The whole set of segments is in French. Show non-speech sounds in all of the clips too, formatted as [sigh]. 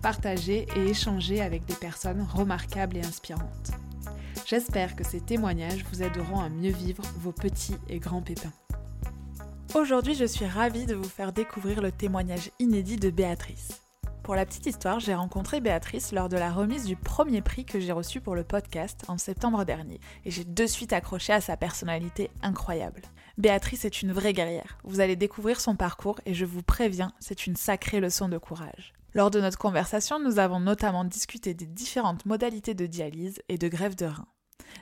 partager et échanger avec des personnes remarquables et inspirantes. J'espère que ces témoignages vous aideront à mieux vivre vos petits et grands pépins. Aujourd'hui, je suis ravie de vous faire découvrir le témoignage inédit de Béatrice. Pour la petite histoire, j'ai rencontré Béatrice lors de la remise du premier prix que j'ai reçu pour le podcast en septembre dernier, et j'ai de suite accroché à sa personnalité incroyable. Béatrice est une vraie guerrière. Vous allez découvrir son parcours et je vous préviens, c'est une sacrée leçon de courage. Lors de notre conversation, nous avons notamment discuté des différentes modalités de dialyse et de grève de rein,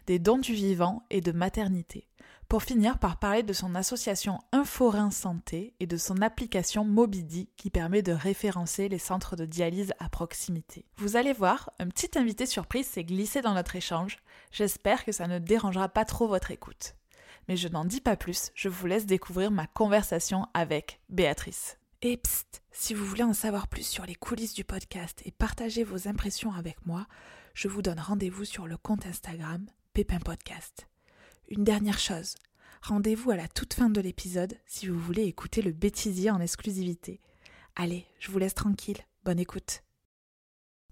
des dons du vivant et de maternité, pour finir par parler de son association Inforin Santé et de son application Mobidi qui permet de référencer les centres de dialyse à proximité. Vous allez voir, un petit invité surprise s'est glissé dans notre échange. J'espère que ça ne dérangera pas trop votre écoute. Mais je n'en dis pas plus, je vous laisse découvrir ma conversation avec Béatrice. Et psst, si vous voulez en savoir plus sur les coulisses du podcast et partager vos impressions avec moi, je vous donne rendez-vous sur le compte Instagram Pépin Podcast. Une dernière chose, rendez-vous à la toute fin de l'épisode si vous voulez écouter le bêtisier en exclusivité. Allez, je vous laisse tranquille, bonne écoute.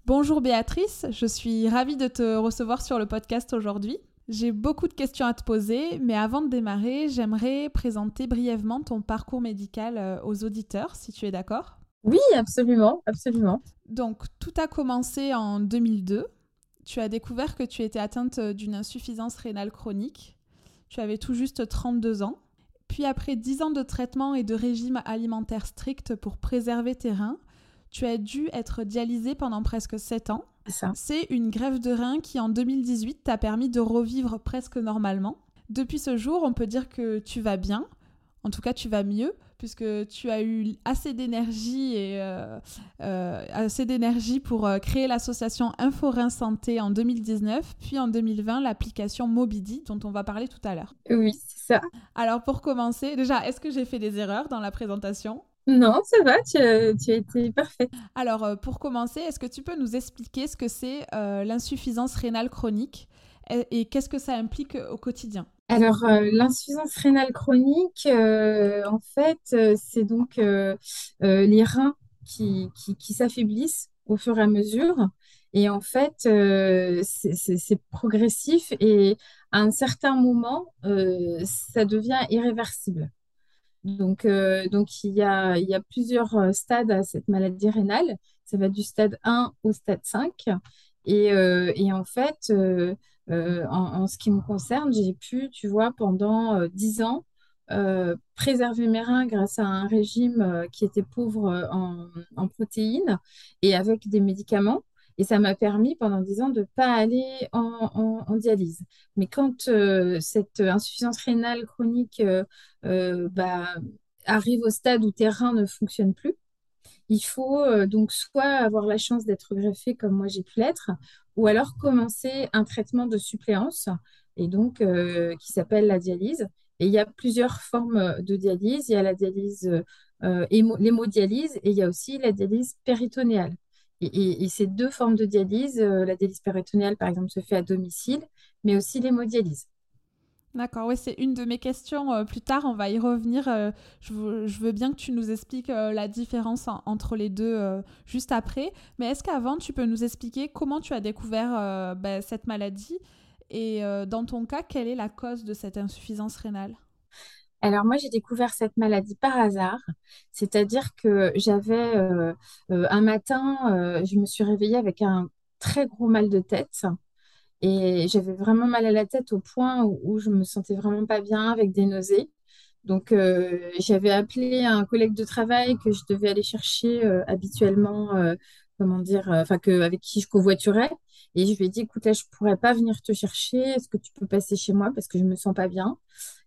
Bonjour Béatrice, je suis ravie de te recevoir sur le podcast aujourd'hui. J'ai beaucoup de questions à te poser, mais avant de démarrer, j'aimerais présenter brièvement ton parcours médical euh, aux auditeurs, si tu es d'accord. Oui, absolument, absolument. Donc, tout a commencé en 2002. Tu as découvert que tu étais atteinte d'une insuffisance rénale chronique. Tu avais tout juste 32 ans. Puis après 10 ans de traitement et de régime alimentaire strict pour préserver tes reins, tu as dû être dialysé pendant presque 7 ans. C'est une grève de rein qui en 2018 t'a permis de revivre presque normalement. Depuis ce jour, on peut dire que tu vas bien. En tout cas, tu vas mieux puisque tu as eu assez d'énergie et euh, euh, assez d'énergie pour euh, créer l'association Inforin Santé en 2019, puis en 2020 l'application Mobidi dont on va parler tout à l'heure. Oui, c'est ça. Alors pour commencer, déjà, est-ce que j'ai fait des erreurs dans la présentation? Non, ça va, tu as, été parfaite. Alors, euh, pour commencer, est-ce que tu peux nous expliquer ce que c'est euh, l'insuffisance rénale chronique et, qu'est-ce que ça implique euh, au quotidien? Alors, l'insuffisance rénale chronique, en fait, c'est donc les reins qui, qui, s'affaiblissent au fur et à mesure. Et en fait, c'est progressif et à un certain moment, ça devient irréversible. Donc, euh, donc il, y a, plusieurs euh, stades à cette maladie rénale. Ça va du stade 1 au stade 5. Et, euh, et en fait, en, ce qui me concerne, j'ai pu, tu vois, pendant 10 ans, préserver mes reins grâce à un régime qui était pauvre en, en, protéines et avec des médicaments. Et ça m'a permis pendant 10 ans de ne pas aller en, dialyse. Mais quand euh, cette insuffisance rénale chronique euh, euh, bah, arrive au stade où tes reins ne fonctionnent plus, il faut donc soit avoir la chance d'être greffé comme moi j'ai pu l'être, ou alors commencer un traitement de suppléance, et donc qui s'appelle la dialyse. Et il y a plusieurs formes de dialyse. Il y a la dialyse, l'hémodialyse, et il y a aussi la dialyse péritonéale. Et, ces deux formes de dialyse, euh, la dialyse péritonéale, par exemple, se fait à domicile, mais aussi l'hémodialyse. D'accord, oui, c'est une de mes questions. Euh, plus tard, on va y revenir. Euh, je, veux, bien que tu nous expliques la différence entre les deux juste après. Mais est-ce qu'avant, tu peux nous expliquer comment tu as découvert ben, cette maladie et dans ton cas, quelle est la cause de cette insuffisance rénale? Alors moi, j'ai découvert cette maladie par hasard, c'est-à-dire que j'avais euh, euh, un matin, euh, je me suis réveillée avec un très gros mal de tête et j'avais vraiment mal à la tête au point où, je me sentais vraiment pas bien avec des nausées. Donc j'avais appelé un collègue de travail que je devais aller chercher habituellement, comment dire, enfin avec qui je covoiturais. Et je lui ai dit, écoute, là, je pourrais pas venir te chercher. Est-ce que tu peux passer chez moi parce que je me sens pas bien?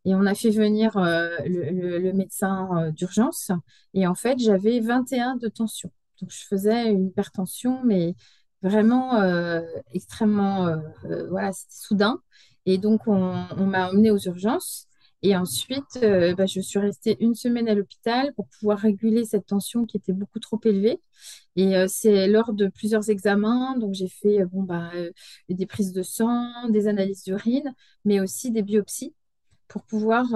Et on a fait venir euh, le, médecin euh, d'urgence. Et en fait, j'avais 21 de tension. Donc, je faisais une hypertension, mais vraiment extrêmement voilà, soudain. Et donc, on, on m'a emmenée aux urgences. Et ensuite, bah, je suis restée une semaine à l'hôpital pour pouvoir réguler cette tension qui était beaucoup trop élevée. Et c'est lors de plusieurs examens, donc j'ai fait bon, bah, des prises de sang, des analyses d'urine, mais aussi des biopsies pour pouvoir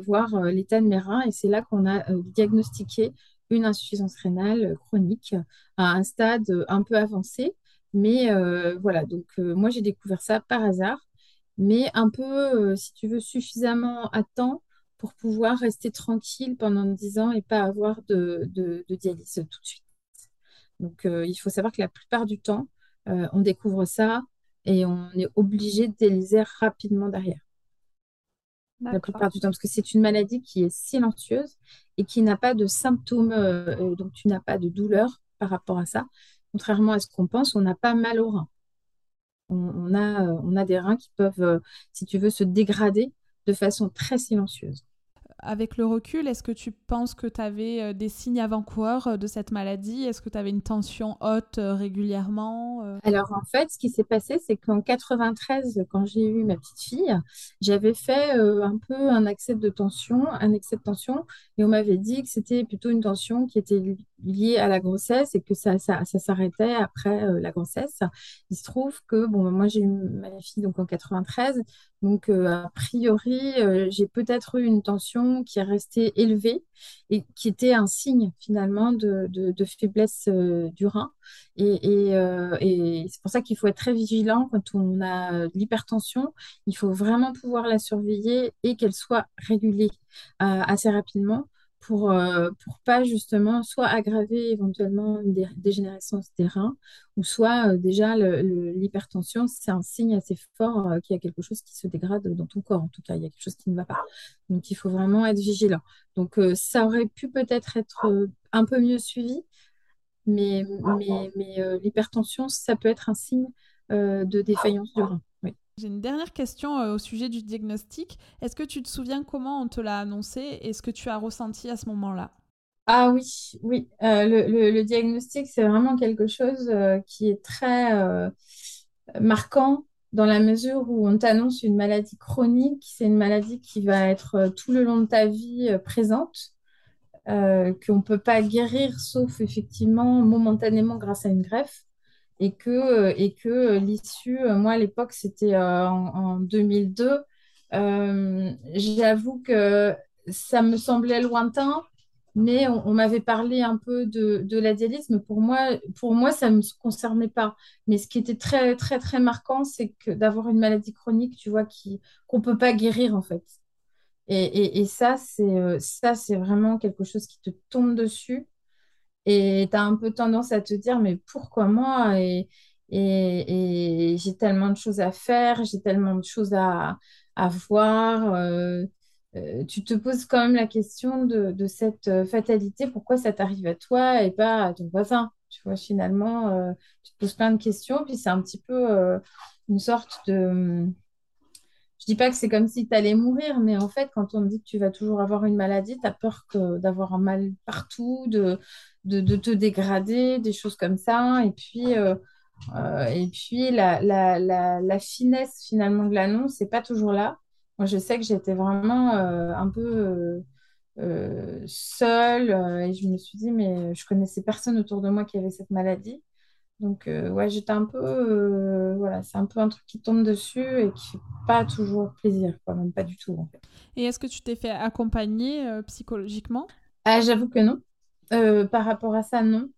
voir l'état de mes reins. Et c'est là qu'on a diagnostiqué une insuffisance rénale chronique à un stade un peu avancé. Mais voilà, donc moi j'ai découvert ça par hasard, mais un peu, si tu veux, suffisamment à temps pour pouvoir rester tranquille pendant 10 ans et pas avoir de, de, dialyse tout de suite. Donc il faut savoir que la plupart du temps, on découvre ça et on est obligé de dialyser rapidement derrière la plupart du temps, parce que c'est une maladie qui est silencieuse et qui n'a pas de symptômes, euh, donc tu n'as pas de douleur par rapport à ça. Contrairement à ce qu'on pense, on n'a pas mal au rein. On, a, euh, on a des reins qui peuvent, euh, si tu veux, se dégrader de façon très silencieuse avec le recul, est-ce que tu penses que tu avais euh, des signes avant-coureurs euh, de cette maladie? Est-ce que tu avais une tension haute euh, régulièrement Alors en fait, ce qui s'est passé, c'est qu'en 93, quand j'ai eu ma petite fille, j'avais fait un peu un accès de tension, un excès de tension, et on m'avait dit que c'était plutôt une tension qui était liée à la grossesse et que ça, ça, s'arrêtait après la grossesse. Il se trouve que bon, moi j'ai eu ma fille donc en 93, donc, euh, a priori, euh, j'ai peut-être eu une tension qui est restée élevée et qui était un signe finalement de, faiblesse euh, du rein. Et, c'est pour ça qu'il faut être très vigilant quand on a l'hypertension. Il faut vraiment pouvoir la surveiller et qu'elle soit régulée assez rapidement pour ne pour pas justement soit aggraver éventuellement une dégénérescence des reins ou soit déjà l'hypertension, c'est un signe assez fort qu'il y a quelque chose qui se dégrade dans ton corps. En tout cas, il y a quelque chose qui ne va pas. Donc, il faut vraiment être vigilant. Donc, ça aurait pu peut-être être un peu mieux suivi, mais, mais, mais l'hypertension, ça peut être un signe de défaillance du rein. J'ai une dernière question euh, au sujet du diagnostic. Est-ce que tu te souviens comment on te l'a annoncé et ce que tu as ressenti à ce moment-là? Ah oui, oui. Euh, le, diagnostic, c'est vraiment quelque chose euh, qui est très marquant dans la mesure où on t'annonce une maladie chronique. C'est une maladie qui va être tout le long de ta vie présente. qu'on ne peut pas guérir sauf effectivement momentanément grâce à une greffe et que, euh, et que euh, l'issue, euh, moi à l'époque, c'était en, 2002. J'avoue que ça me semblait lointain, mais on, m'avait parlé un peu de, de la dialyse, mais pour moi, pour moi, ça ne me concernait pas. Mais ce qui était très, très, très marquant, c'est que d'avoir une maladie chronique, tu vois, qu'on ne peut pas guérir, en fait. Et, et, et ça, c'est ça, c'est vraiment quelque chose qui te tombe dessus. Et tu as un peu tendance à te dire, mais pourquoi moi? Et, j'ai tellement de choses à faire, j'ai tellement de choses à, voir. Euh, euh, tu te poses quand même la question de, cette euh, fatalité, pourquoi ça t'arrive à toi et pas à ton voisin? Tu vois, finalement, tu te poses plein de questions, puis c'est un petit peu une sorte de je dis pas que c'est comme si tu allais mourir, mais en fait, quand on te dit que tu vas toujours avoir une maladie, tu as peur d'avoir un mal partout, de, de, te dégrader, des choses comme ça. Et puis, euh, euh, et puis la, la, la, finesse finalement de l'annonce, n'est pas toujours là. Moi, je sais que j'étais vraiment euh, un peu seule et je me suis dit, mais je connaissais personne autour de moi qui avait cette maladie. Donc, ouais, j'étais un peu. voilà, c'est un peu un truc qui tombe dessus et qui fait pas toujours plaisir, quoi, même pas du tout, en fait. Et est-ce que tu t'es fait accompagner psychologiquement? Ah, J'avoue que non. Euh, par rapport à ça, non.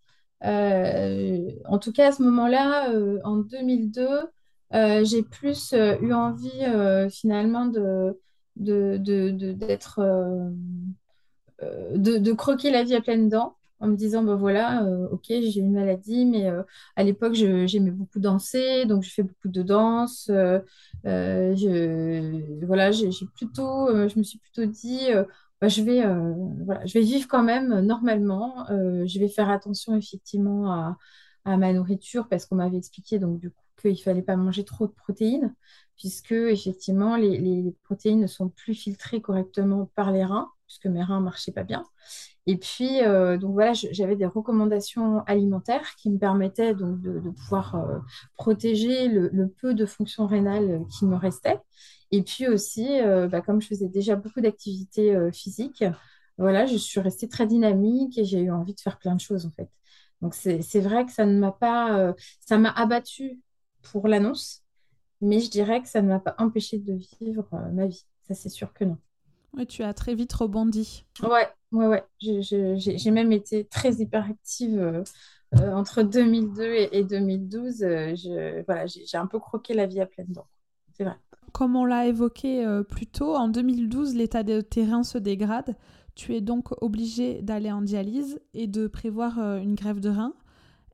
Euh, en tout cas, à ce moment-là, euh, en 2002, j'ai plus eu envie finalement de, d'être, de, de, croquer la vie à pleines dents en me disant, ben voilà, ok, j'ai une maladie, mais à l'époque, j'aimais beaucoup danser, donc je fais beaucoup de danse. je, voilà, j'ai plutôt, je me suis plutôt dit, bah, je vais, euh, voilà, je vais vivre quand même euh, normalement. Euh, je vais faire attention effectivement à, ma nourriture parce qu'on m'avait expliqué donc du coup qu'il ne fallait pas manger trop de protéines puisque effectivement les, protéines ne sont plus filtrées correctement par les reins puisque mes reins ne marchaient pas bien. Et puis, donc voilà, j'avais des recommandations alimentaires qui me permettaient donc de, pouvoir protéger le, peu de fonction rénale qui me restait. Et puis aussi, euh, bah, comme je faisais déjà beaucoup d'activités physiques, voilà, je suis restée très dynamique et j'ai eu envie de faire plein de choses en fait. Donc c'est vrai que ça ne m'a pas, ça m'a abattu pour l'annonce, mais je dirais que ça ne m'a pas empêché de vivre ma vie. Ça, c'est sûr que non. Oui, tu as très vite rebondi. Ouais, ouais, ouais. J'ai même été très hyperactive euh, euh, entre 2002 et, 2012. Euh, voilà, j'ai un peu croqué la vie à pleines dents. C'est vrai. Comme on l'a évoqué plus tôt, en 2012, l'état de terrain se dégrade. Tu es donc obligé d'aller en dialyse et de prévoir une grève de rein.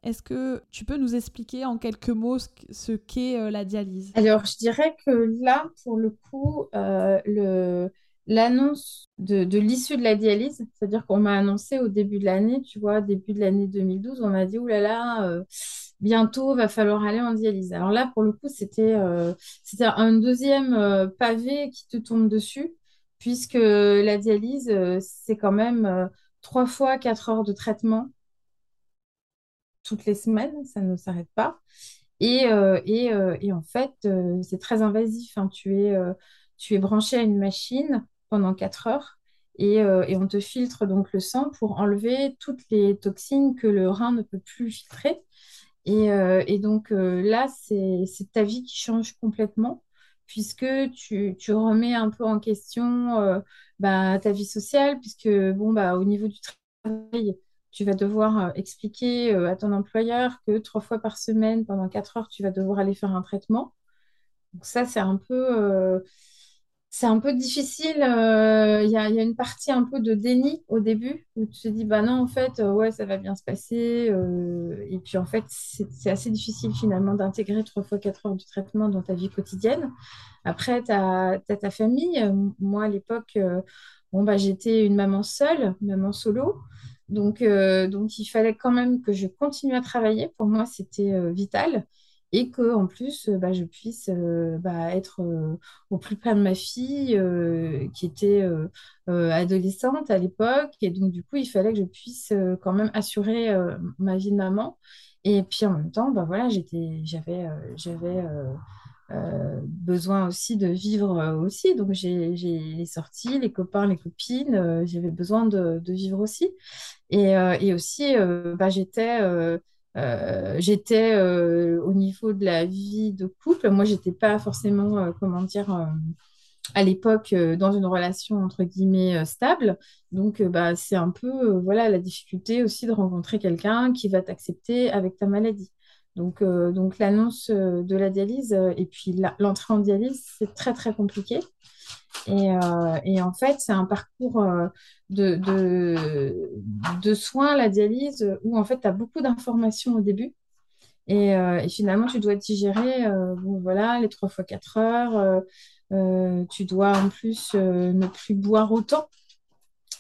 Est-ce que tu peux nous expliquer en quelques mots ce qu'est la dialyse? Alors, je dirais que là, pour le coup, l'annonce de, l'issue de la dialyse, c'est-à-dire qu'on m'a annoncé au début de l'année, tu vois, début de l'année 2012, on m'a dit, oulala, là là, euh, bientôt va falloir aller en dialyse. Alors là, pour le coup, c'était euh, un deuxième euh, pavé qui te tombe dessus, puisque la dialyse, c'est quand même trois fois quatre heures de traitement toutes les semaines, ça ne s'arrête pas. Et, et, en fait, c'est très invasif. Hein. Tu es, branché à une machine pendant 4 heures euh, et, on te filtre donc le sang pour enlever toutes les toxines que le rein ne peut plus filtrer. Et, euh, donc euh, là, c'est ta vie qui change complètement puisque tu, remets un peu en question bah, ta vie sociale, puisque bon, bah, au niveau du travail, tu vas devoir expliquer à ton employeur que trois fois par semaine, pendant quatre heures, tu vas devoir aller faire un traitement. Donc ça, c'est un peu c'est un peu difficile. Euh, il y, a, une partie un peu de déni au début où tu te dis, bah non, en fait, euh, ouais, ça va bien se passer. Euh, et puis, en fait, c'est assez difficile finalement d'intégrer trois fois quatre heures de traitement dans ta vie quotidienne. Après, tu as, ta famille. Moi, à l'époque, bon, bah, j'étais une maman seule, maman solo. Donc, donc, il fallait quand même que je continue à travailler. Pour moi, c'était vital et que en plus euh, bah, je puisse euh, bah, être euh, au plus près de ma fille qui était adolescente à l'époque. Et donc du coup il fallait que je puisse quand même assurer ma vie de maman. Et puis en même temps bah, voilà j'étais j'avais j'avais besoin aussi de vivre aussi. Donc j'ai les sorties les copains les copines j'avais besoin de, de, vivre aussi. Et, et aussi bah, j'étais euh, j'étais euh, au niveau de la vie de couple. Moi, j'étais pas forcément, euh, comment dire, à l'époque dans une relation entre guillemets stable. Donc, bah, c'est un peu, voilà, la difficulté aussi de rencontrer quelqu'un qui va t'accepter avec ta maladie. Donc, donc l'annonce de la dialyse et puis l'entrée en dialyse, c'est très, très compliqué. Et, et, en fait, c'est un parcours de, de, soins, la dialyse, où en fait, tu as beaucoup d'informations au début. Et, euh, finalement, tu dois digérer euh, bon, voilà, les 3 fois 4 heures. Euh, tu dois en plus ne plus boire autant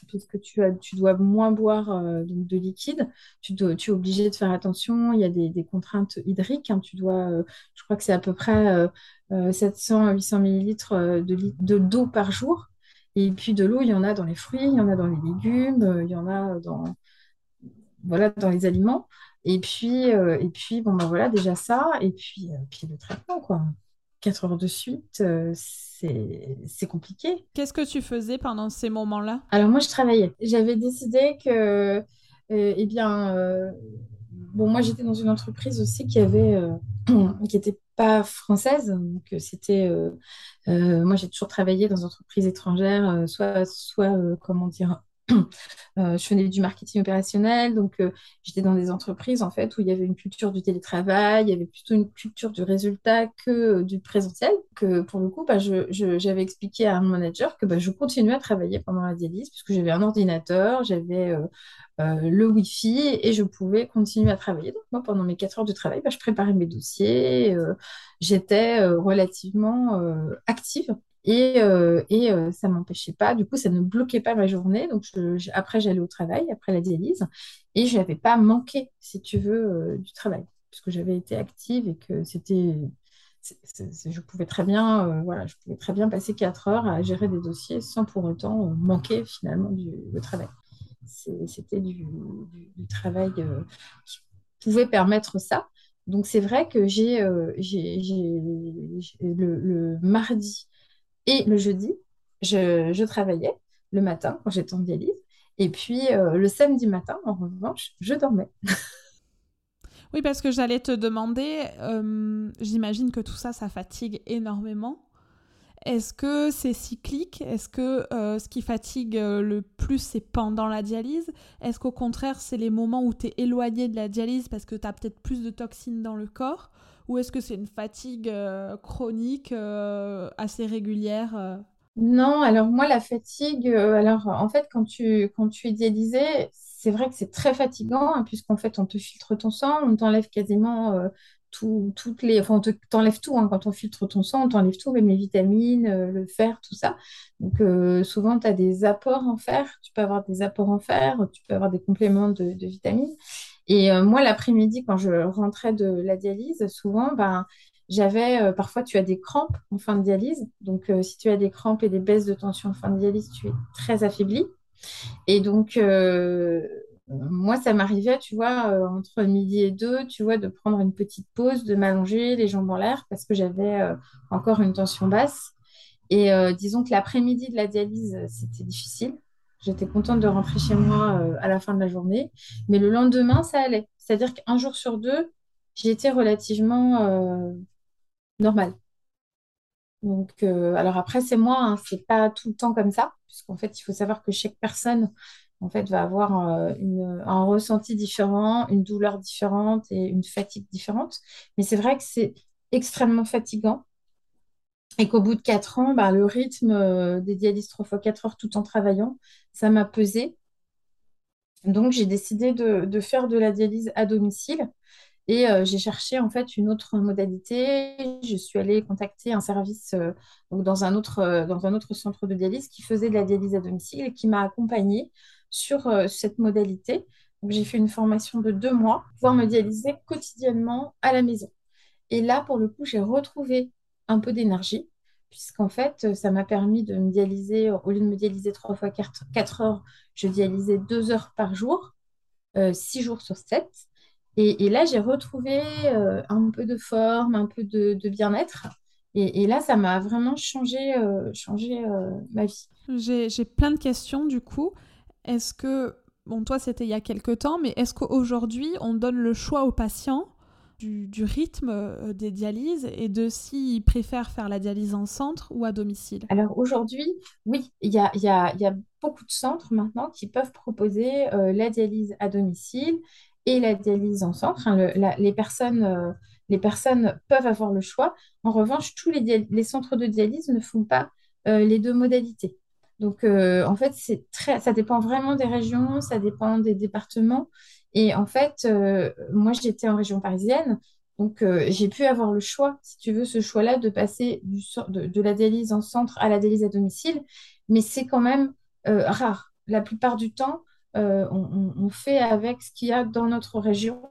puisque tu, as, tu dois moins boire donc de liquide. Tu, es obligé de faire attention. Il y a des, contraintes hydriques. Hein. Tu dois, je crois que c'est à peu près 700 à 800 millilitres de d'eau par jour. Et puis de l'eau, il y en a dans les fruits, il y en a dans les légumes, euh, il y en a dans, voilà, dans les aliments. Et puis, euh, et puis bon, ben voilà, déjà ça. Et puis, euh, puis le traitement, quoi. Quatre heures de suite, c'est compliqué. Qu'est-ce que tu faisais pendant ces moments-là? Alors moi, je travaillais. J'avais décidé que, eh bien, bon, moi, j'étais dans une entreprise aussi qui avait, [clears throat] qui était pas française. Donc, c'était. Euh, euh, moi, j'ai toujours travaillé dans des entreprises étrangères, euh, soit, soit comment dire. Je faisais du marketing opérationnel, donc j'étais dans des entreprises en fait où il y avait une culture du télétravail, il y avait plutôt une culture du résultat que du présentiel. Que pour le coup, bah, j'avais expliqué à mon manager que bah, je continuais à travailler pendant la dialyse puisque j'avais un ordinateur, j'avais euh, le Wi-Fi et je pouvais continuer à travailler. Donc moi, pendant mes 4 heures de travail, bah, je préparais mes dossiers, euh, j'étais euh, relativement active. Et, ça m'empêchait pas, du coup, ça ne bloquait pas ma journée. Donc, après, j'allais au travail, après la dialyse, et je n'avais pas manqué, si tu veux, du travail, puisque j'avais été active et que c'était je pouvais très bien, je pouvais très bien passer quatre heures à gérer des dossiers sans pour autant manquer finalement du, travail. C'était du, travail qui pouvait permettre ça. Donc c'est vrai que j'ai le, mardi et le jeudi, je, travaillais le matin quand j'étais en dialyse. Et puis le samedi matin, en revanche, je dormais. [laughs] Oui, parce que j'allais te demander, euh, j'imagine que tout ça, ça fatigue énormément. Est-ce que c'est cyclique? Est-ce que euh, ce qui fatigue euh, le plus, c'est pendant la dialyse? Est-ce qu'au contraire, c'est les moments où tu es éloigné de la dialyse parce que tu as peut-être plus de toxines dans le corps? Ou est-ce que c'est une fatigue chronique assez régulière Non, alors moi, la fatigue, alors en fait, quand tu, quand es dialysé, c'est vrai que c'est très fatigant, hein, puisqu'en fait, on te filtre ton sang, on t'enlève quasiment euh, toutes les. Enfin, on t'enlève tout. Hein, quand on filtre ton sang, on t'enlève tout, même les vitamines, euh, le fer, tout ça. Donc, euh, souvent, tu as des apports en fer. Tu peux avoir des apports en fer, tu peux avoir des compléments de, vitamines. Et moi, l'après-midi, quand je rentrais de la dialyse, souvent, ben, j'avais, parfois, tu as des crampes en fin de dialyse. Donc, si tu as des crampes et des baisses de tension en fin de dialyse, tu es très affaibli. Et donc, euh, moi, ça m'arrivait, tu vois, euh, entre midi et deux, tu vois, de prendre une petite pause, de m'allonger, les jambes en l'air, parce que j'avais euh, encore une tension basse. Et disons que l'après-midi de la dialyse, c'était difficile. J'étais contente de rentrer chez moi à la fin de la journée. Mais le lendemain, ça allait. C'est-à-dire qu'un jour sur deux, j'étais relativement normale. Donc, euh, alors après, c'est moi, hein, c'est pas tout le temps comme ça, puisqu'en fait, il faut savoir que chaque personne, en fait, va avoir euh, un ressenti différent, une douleur différente et une fatigue différente. Mais c'est vrai que c'est extrêmement fatigant et qu'au bout de quatre ans, bah, le rythme euh, des dialyses trois fois quatre heures tout en travaillant, ça m'a pesé. Donc, j'ai décidé de, faire de la dialyse à domicile. Et euh, j'ai cherché en fait une autre modalité. Je suis allée contacter un service dans un autre centre de dialyse qui faisait de la dialyse à domicile et qui m'a accompagnée sur cette modalité. J'ai fait une formation de deux mois pour pouvoir me dialyser quotidiennement à la maison. Et là, pour le coup, j'ai retrouvé un peu d'énergie puisqu'en fait, ça m'a permis de me dialyser, au lieu de me dialyser trois fois quatre heures, je dialysais deux heures par jour, six jours sur sept. Et, là, j'ai retrouvé euh, un peu de forme, un peu de, bien-être. Et, là, ça m'a vraiment changé, euh, changé euh, ma vie. J'ai plein de questions du coup. Est-ce que, bon, toi, c'était il y a quelques temps, mais est-ce qu'aujourd'hui, on donne le choix aux patients du, rythme des dialyses et de s'ils préfèrent faire la dialyse en centre ou à domicile? Alors aujourd'hui, oui, il y a, beaucoup de centres maintenant qui peuvent proposer la dialyse à domicile et la dialyse en centre. les, personnes, euh, les personnes peuvent avoir le choix. En revanche, tous les, centres de dialyse ne font pas euh, les deux modalités. Donc, euh, en fait, c'est très, ça dépend vraiment des régions, ça dépend des départements. Et en fait, moi, j'étais en région parisienne, donc j'ai pu avoir le choix, si tu veux, ce choix-là de passer de, la dialyse en centre à la dialyse à domicile. Mais c'est quand même rare. La plupart du temps, euh, on, fait avec ce qu'il y a dans notre région.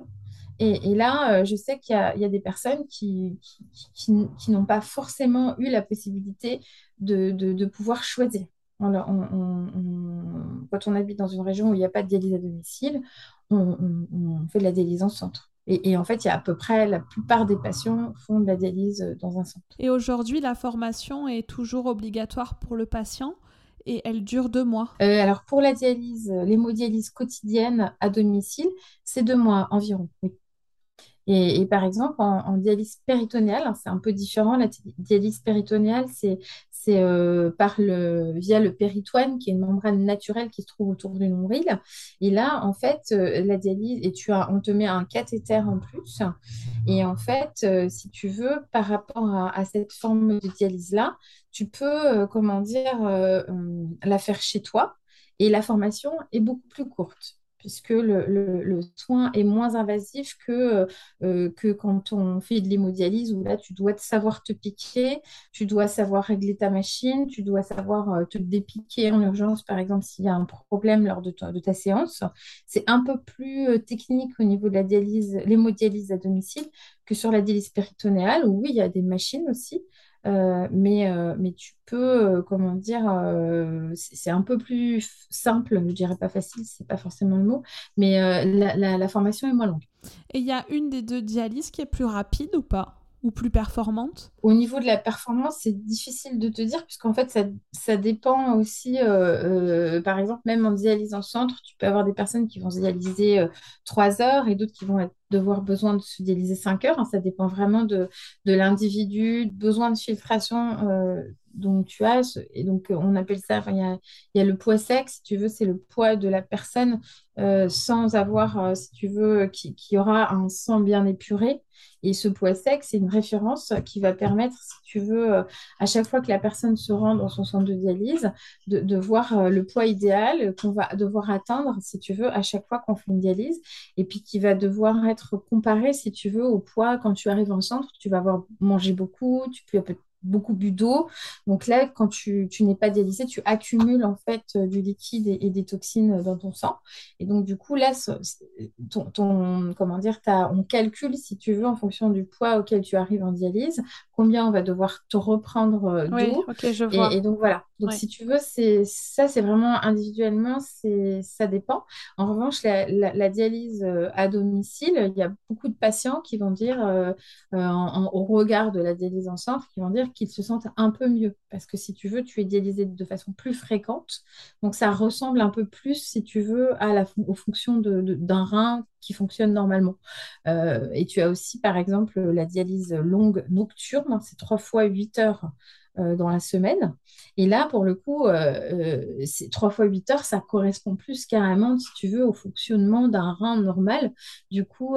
Et, là, euh, je sais qu'il y, a des personnes qui, n'ont pas forcément eu la possibilité de, pouvoir choisir. Quand on habite dans une région où il n'y a pas de dialyse à domicile, on, fait de la dialyse en centre. Et, et, en fait, il y a à peu près la plupart des patients font de la dialyse dans un centre. Et aujourd'hui, la formation est toujours obligatoire pour le patient et elle dure deux mois? Euh, alors pour la dialyse, euh, l'hémodialyse quotidienne à domicile, c'est deux mois environ, oui. Et, par exemple, en, dialyse péritonéale, c'est un peu différent. La dialyse péritonéale, c'est euh, par le, via le péritoine, qui est une membrane naturelle qui se trouve autour du nombril. Et là, en fait, la dialyse, et tu as, on te met un cathéter en plus. Et en fait, si tu veux, par rapport à cette forme de dialyse-là, tu peux, euh, comment dire, euh, la faire chez toi. Et la formation est beaucoup plus courte. Puisque le, soin est moins invasif que, euh, que quand on fait de l'hémodialyse, où là, tu dois savoir te piquer, tu dois savoir régler ta machine, tu dois savoir euh, te dépiquer en urgence, par exemple, s'il y a un problème lors de ta, de ta séance. C'est un peu plus euh, technique au niveau de la dialyse, l'hémodialyse à domicile que sur la dialyse péritonéale, où oui, il y a des machines aussi. Euh, mais, euh, mais tu peux, euh, comment dire, c'est un peu plus simple, je dirais pas facile, c'est pas forcément le mot, mais la, la, formation est moins longue. Et il y a une des deux dialyses qui est plus rapide ou pas? Ou plus performante? Au niveau de la performance, c'est difficile de te dire, puisqu'en fait, ça, ça, dépend aussi, par exemple, même en dialyse en centre, tu peux avoir des personnes qui vont se dialyser 3 heures et d'autres qui vont être devoir besoin de se dialyser 5 heures. Hein. ça dépend vraiment de, de l'individu, besoin de filtration euh, dont tu as. Et donc, on appelle ça, il y a, y a, le poids sec, si tu veux, c'est le poids de la personne euh, sans avoir, euh, si tu veux, qui, qui, aura un sang bien épuré. Et ce poids sec, c'est une référence qui va permettre, si tu veux, à chaque fois que la personne se rend dans son centre de dialyse, de, de voir le poids idéal qu'on va devoir atteindre, si tu veux, à chaque fois qu'on fait une dialyse, et puis qui va devoir être comparé, si tu veux, au poids quand tu arrives en centre. Tu vas avoir mangé beaucoup, tu peux beaucoup bu d'eau. Donc là, quand tu, n'es pas dialysé, tu accumules en fait euh, du liquide et, des toxines dans ton sang. Et donc du coup, là, ton, comment dire, on calcule, si tu veux, en fonction du poids auquel tu arrives en dialyse, combien on va devoir te reprendre euh, d'eau. Et, donc voilà. Donc si tu veux, c'est ça, c'est vraiment individuellement, c'est ça dépend. En revanche, la, dialyse euh, à domicile, il y a beaucoup de patients qui vont dire, au regard de la dialyse en centre, qui vont dire qu'ils se sentent un peu mieux. Parce que si tu veux, tu es dialysé de façon plus fréquente. Donc ça ressemble un peu plus, si tu veux, à la, aux fonctions d'un rein qui fonctionne normalement. Euh, et tu as aussi, par exemple, la dialyse longue nocturne, c'est trois fois huit heures dans la semaine. Et là, pour le coup, euh, c'est trois fois huit heures, ça correspond plus carrément, si tu veux, au fonctionnement d'un rein normal. Du coup,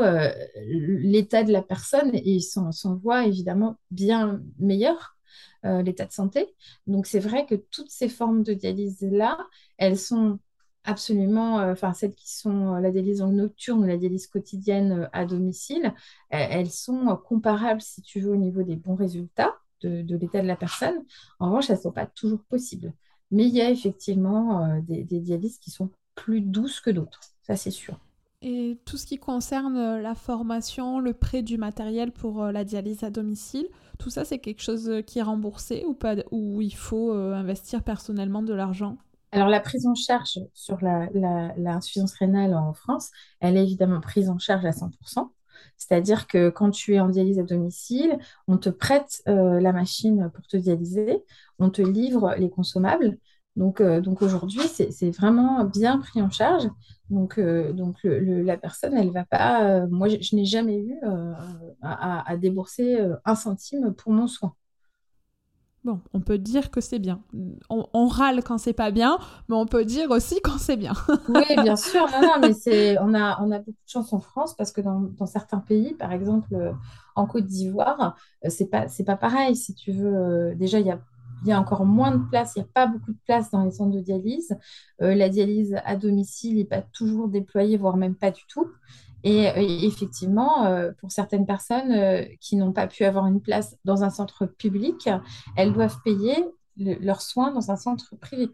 l'état de la personne et s'en voit évidemment bien meilleur. l'état de santé. Donc c'est vrai que toutes ces formes de dialyse-là, elles sont absolument, euh, enfin celles qui sont euh, la dialyse nocturne ou la dialyse quotidienne euh, à domicile, elles sont comparables, si tu veux, au niveau des bons résultats de, l'état de la personne. En revanche, elles ne sont pas toujours possibles. Mais il y a effectivement des, dialyses qui sont plus douces que d'autres, ça c'est sûr. Et tout ce qui concerne la formation, le prêt du matériel pour la dialyse à domicile, tout ça c'est quelque chose qui est remboursé ou pas, ou il faut investir personnellement de l'argent? Alors, la prise en charge sur l'insuffisance rénale en France, elle est évidemment prise en charge à 100%. C'est-à-dire que quand tu es en dialyse à domicile, on te prête euh, la machine pour te dialyser, on te livre les consommables. Donc, euh, aujourd'hui, c'est vraiment bien pris en charge. Donc, euh, donc la personne, elle va pas. moi, je, n'ai jamais eu à, débourser un centime pour mon soin. Bon, on peut dire que c'est bien. On, râle quand c'est pas bien, mais on peut dire aussi quand c'est bien. [laughs] oui, bien sûr. Non, mais c'est, on a, on a beaucoup de chance en France parce que dans, certains pays, par exemple euh, en Côte d'Ivoire, euh, c'est pas, pas pareil. Si tu veux, euh, déjà il y a, y a encore moins de place. Il n'y a pas beaucoup de place dans les centres de dialyse. la dialyse à domicile n'est pas toujours déployée, voire même pas du tout. Et, effectivement, euh, pour certaines personnes euh, qui n'ont pas pu avoir une place dans un centre public, elles doivent payer leurs soins dans un centre privé.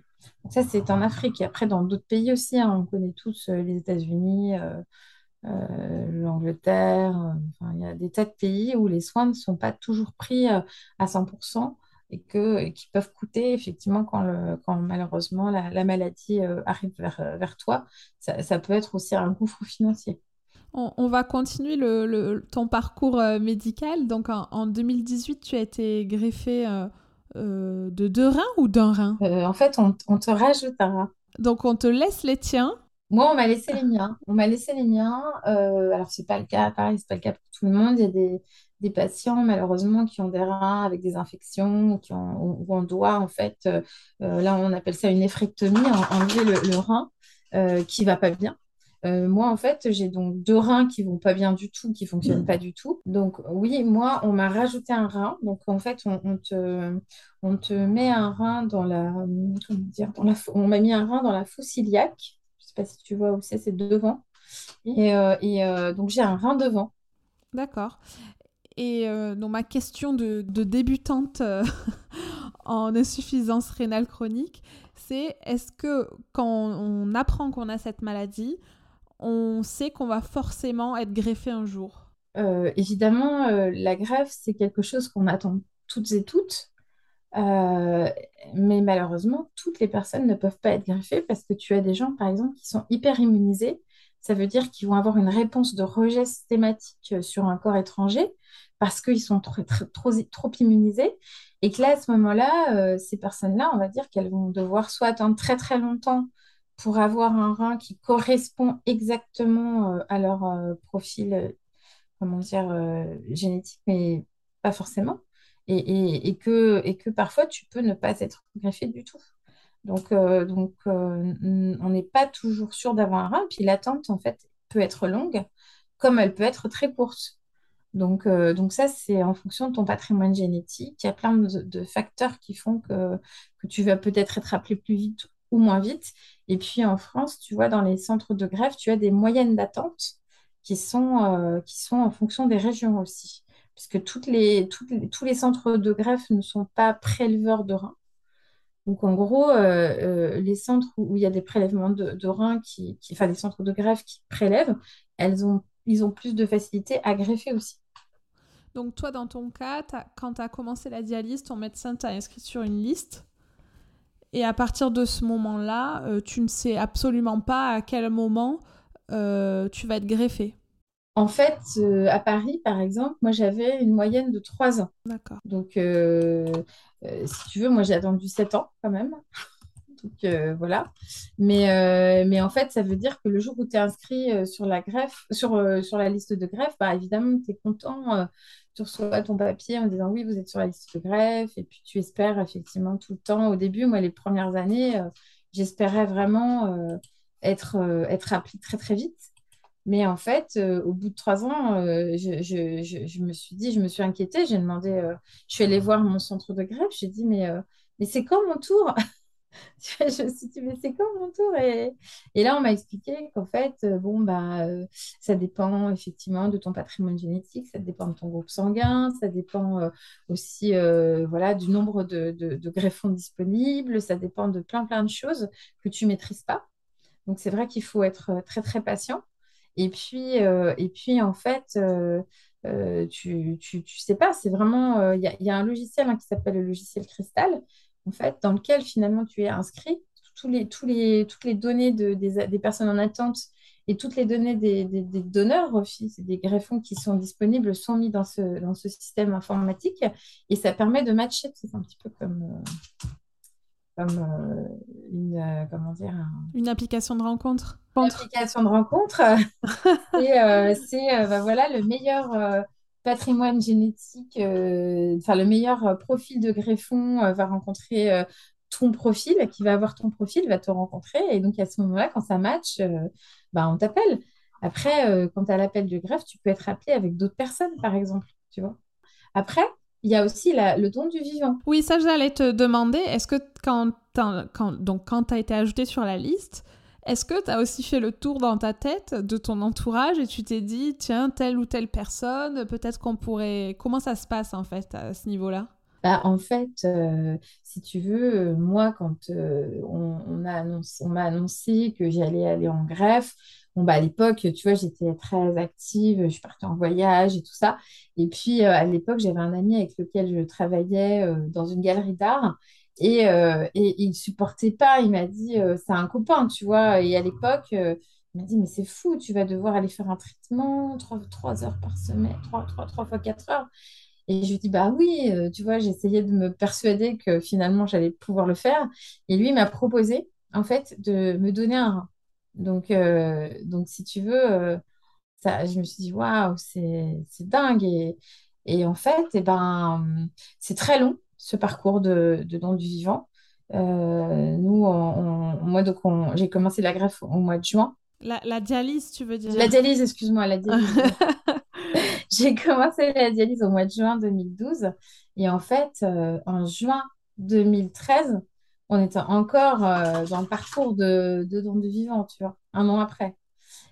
Ça, c'est en Afrique. Et après, dans d'autres pays aussi, hein, on connaît tous euh, les États-Unis, l'Angleterre. il y a des tas de pays où les soins ne sont pas toujours pris à 100% et, qui peuvent coûter effectivement quand, malheureusement la, maladie arrive vers, toi. Ça, peut être aussi un gouffre financier. On, va continuer le, ton parcours euh, médical. Donc en, 2018, tu as été greffé euh, euh, de deux reins ou d'un rein? En fait, on, te rajoute un rein. Donc on te laisse les tiens Moi, on m'a laissé les miens. On m'a laissé les miens. alors c'est pas le cas, pareil, c'est pas le cas pour tout le monde. Il y a des, des patients malheureusement qui ont des reins avec des infections ou qui ont, où on doit en fait, là on appelle ça une néphrectomie, enlever le, le rein qui va pas bien. Euh, moi, en fait, j'ai donc deux reins qui vont pas bien du tout, qui fonctionnent mm. pas du tout. Donc, oui, moi, on m'a rajouté un rein. Donc, en fait, on, te, on te met un rein dans la, comment dire, dans la, on m'a mis un rein dans la fosse iliaque. Je sais pas si tu vois où c'est, c'est devant. Et, et donc, j'ai un rein devant. D'accord. Et donc, ma question de, de débutante [laughs] en insuffisance rénale chronique, c'est est-ce que quand on apprend qu'on a cette maladie, on sait qu'on va forcément être greffé un jour euh, Évidemment, euh, la greffe, c'est quelque chose qu'on attend toutes et toutes. Euh, mais malheureusement, toutes les personnes ne peuvent pas être greffées parce que tu as des gens, par exemple, qui sont hyper immunisés. Ça veut dire qu'ils vont avoir une réponse de rejet systématique sur un corps étranger parce qu'ils sont trop, trop, trop, immunisés. Et que là, à ce moment-là, ces personnes-là, on va dire qu'elles vont devoir soit attendre très très longtemps pour avoir un rein qui correspond exactement euh, à leur euh, profil, euh, génétique, mais pas forcément. Et, que, parfois, tu peux ne pas être greffé du tout. Donc, on n'est pas toujours sûr d'avoir un rein. Puis l'attente, en fait, peut être longue, comme elle peut être très courte. Donc, ça, c'est en fonction de ton patrimoine génétique. Il y a plein de, facteurs qui font que tu vas peut-être être appelé plus vite ou moins vite. Et puis en France, tu vois, dans les centres de greffe, tu as des moyennes d'attente qui sont, euh, qui sont en fonction des régions aussi. Puisque toutes les, toutes tous les centres de greffe ne sont pas préleveurs de reins. Donc en gros, euh, euh, les centres où, il y a des prélèvements de, reins, qui, enfin des centres de greffe qui prélèvent, elles ont, ils ont plus de facilité à greffer aussi. Donc toi, dans ton cas, quand tu as commencé la dialyse, ton médecin t'a inscrit sur une liste et à partir de ce moment-là, euh, tu ne sais absolument pas à quel moment euh, tu vas être greffé. En fait, euh, à Paris, par exemple, moi j'avais une moyenne de 3 ans. D'accord. Donc, si tu veux, moi j'ai attendu 7 ans quand même. [laughs] Donc voilà. Mais, mais en fait, ça veut dire que le jour où tu es inscrit sur la greffe, sur, sur la liste de greffe, bah, évidemment, tu es content tu reçois ton papier en disant oui, vous êtes sur la liste de greffe, et puis tu espères effectivement tout le temps. Au début, moi, les premières années, euh, j'espérais vraiment euh, être, euh, appelée très très vite. Mais en fait, au bout de trois ans, je, me suis dit, je me suis inquiétée, j'ai demandé, je suis allée voir mon centre de greffe, j'ai dit, mais, mais c'est quand mon tour? [laughs] je me suis dit, mais c'est quand mon tour et, là, on m'a expliqué qu'en fait, euh, bon, bah, euh, ça dépend effectivement de ton patrimoine génétique, ça dépend de ton groupe sanguin, ça dépend euh, aussi voilà, du nombre de, greffons disponibles, ça dépend de plein, plein de choses que tu ne maîtrises pas. Donc, c'est vrai qu'il faut être très, très patient. Et puis, et puis en fait, tu, tu, sais pas, c'est vraiment, il y, y, a un logiciel hein, qui s'appelle le logiciel Cristal en fait, dans lequel finalement tu es inscrit. Tous les, tous les, toutes les données de, des, personnes en attente et toutes les données des, donneurs aussi, des greffons qui sont disponibles, sont mis dans ce, dans ce système informatique et ça permet de matcher. C'est un petit peu comme, euh, comme euh, une, euh, comment dire, une application de rencontre. Une application de rencontre. [laughs] et c'est bah, voilà, le meilleur patrimoine génétique, euh, enfin le meilleur euh, profil de greffon euh, va rencontrer ton profil, qui va avoir ton profil, va te rencontrer. Et donc à ce moment-là, quand ça match, bah, on t'appelle. Après, quand tu as l'appel de greffe, tu peux être appelé avec d'autres personnes, par exemple. Après, il y a aussi le don du vivant. Oui, ça, j'allais te demander. Est-ce que quand, quand tu as été ajouté sur la liste, est-ce que tu as aussi fait le tour dans ta tête de ton entourage et tu t'es dit, tiens, telle ou telle personne, peut-être qu'on pourrait... Comment ça se passe en fait à ce niveau-là? Bah, en fait, euh, si tu veux, euh, moi, quand euh, on, on, a on m'a annoncé que j'allais aller en greffe, bon, bah, à l'époque, tu vois, j'étais très active, je partais en voyage et tout ça. Et puis, à l'époque, j'avais un ami avec lequel je travaillais dans une galerie d'art. Et, euh, et, il ne supportait pas. Il m'a dit, euh, c'est un copain, tu vois. Et à l'époque, euh, il m'a dit, mais c'est fou, tu vas devoir aller faire un traitement trois, heures par semaine, trois, trois, fois quatre heures. Et je lui dis, bah oui, tu vois, j'essayais de me persuader que finalement, j'allais pouvoir le faire. Et lui, il m'a proposé, en fait, de me donner un rein. Donc, donc si tu veux, ça, je me suis dit, waouh, c'est dingue. Et, et en fait, et eh ben, c'est très long ce parcours de, don du vivant. Euh, nous, moi, donc, j'ai commencé la greffe au mois de juin. La, dialyse, tu veux dire? La dialyse, excuse-moi, la dialyse. [laughs] j'ai commencé la dialyse au mois de juin 2012. Et en fait, euh, en juin 2013, on était encore euh, dans le parcours de, de don du vivant, tu vois, un an après.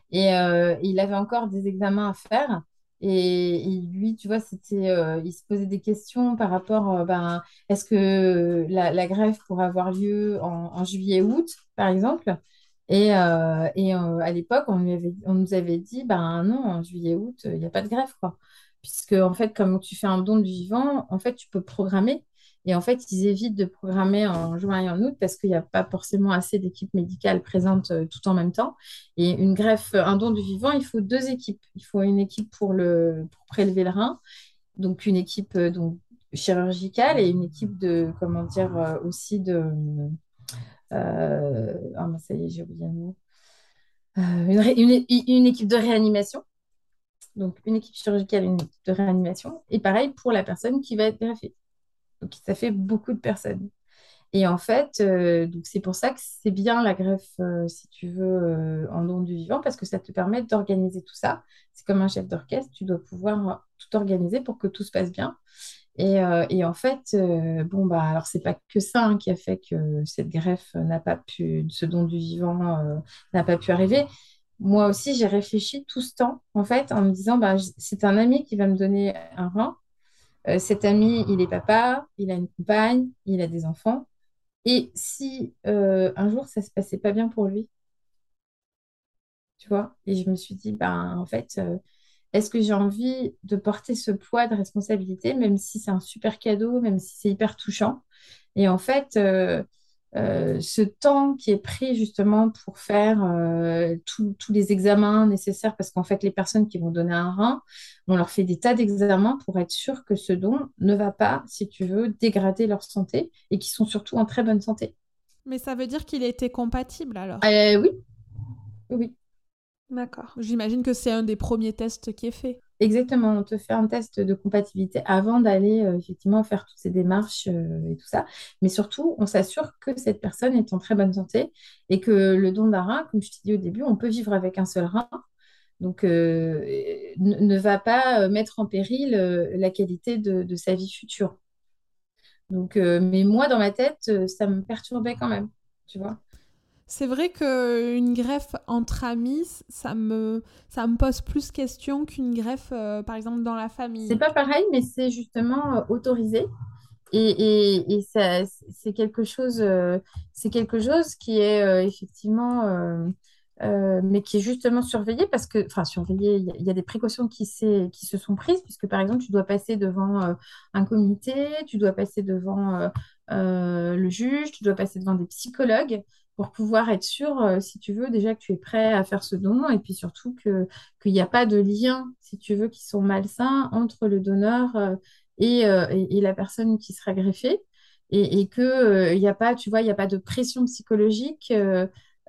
Et euh, il avait encore des examens à faire. Et, lui, tu vois, c'était, euh, il se posait des questions par rapport, euh, ben, est-ce que la, grève pourrait avoir lieu en, juillet-août, par exemple? Et, euh, euh, à l'époque, on, on nous avait dit, ben non, en juillet-août, il n'y a pas de grève, quoi. Puisque, en fait, comme tu fais un don du vivant, en fait, tu peux programmer. Et en fait, ils évitent de programmer en juin et en août parce qu'il n'y a pas forcément assez d'équipes médicales présentes euh, tout en même temps. Et une greffe, un don du vivant, il faut deux équipes. Il faut une équipe pour le, pour prélever le rein, donc une équipe euh, donc, chirurgicale et une équipe de, comment dire, euh, aussi de... euh, ah, ça y est, j'ai oublié. Euh, une- une équipe de réanimation. Donc, une équipe chirurgicale, une équipe de réanimation. Et pareil pour la personne qui va être greffée. Donc, ça fait beaucoup de personnes. Et en fait, euh, donc c'est pour ça que c'est bien la greffe, euh, si tu veux, euh, en don du vivant, parce que ça te permet d'organiser tout ça. C'est comme un chef d'orchestre, tu dois pouvoir tout organiser pour que tout se passe bien. Et, et en fait, bon, bah, alors c'est pas que ça hein, qui a fait que cette greffe n'a pas pu, ce don du vivant n'a pas pu arriver. Moi aussi, j'ai réfléchi tout ce temps, en fait, en me disant, bah, c'est un ami qui va me donner un rein. Euh, cet ami, il est papa, il a une compagne, il a des enfants. Et si euh, un jour ça se passait pas bien pour lui, tu vois, et je me suis dit, ben en fait, euh, est-ce que j'ai envie de porter ce poids de responsabilité, même si c'est un super cadeau, même si c'est hyper touchant? Et en fait, euh, ce temps qui est pris justement pour faire euh, tous tous les examens nécessaires, parce qu'en fait, les personnes qui vont donner un rein, on leur fait des tas d'examens pour être sûr que ce don ne va pas, si tu veux, dégrader leur santé et qu'ils sont surtout en très bonne santé. Mais ça veut dire qu'il était compatible alors? Euh, oui, oui, D'accord. J'imagine que c'est un des premiers tests qui est fait. Exactement. On te fait un test de compatibilité avant d'aller euh, effectivement faire toutes ces démarches euh, et tout ça. Mais surtout, on s'assure que cette personne est en très bonne santé et que le don d'un rein, comme je t'ai dit au début, on peut vivre avec un seul rein. Donc, euh, ne, va pas mettre en péril la qualité de, de sa vie future. Donc, mais moi, dans ma tête, ça me perturbait quand même, tu vois. C'est vrai qu'une greffe entre amis, ça me, ça me pose plus question qu'une greffe, euh, par exemple, dans la C'est famille. pas pareil, mais c'est justement euh, autorisé. Et, et, et c'est quelque chose, euh, c'est quelque chose qui est effectivement, mais qui est justement surveillé parce que, enfin, surveillé, il y, a des précautions qui, qui se sont prises, puisque par exemple, tu dois passer devant un comité, tu dois passer devant le juge, tu dois passer devant des psychologues pour pouvoir être sûr, euh, si tu veux, déjà que tu es prêt à faire ce don, et puis surtout que, qu'il n'y a pas de lien, si tu veux, qui sont malsains entre le donneur. euh, et, euh, et, et la personne qui sera greffée et, et que euh, il n'y a pas, tu vois, il n'y a pas de pression psychologique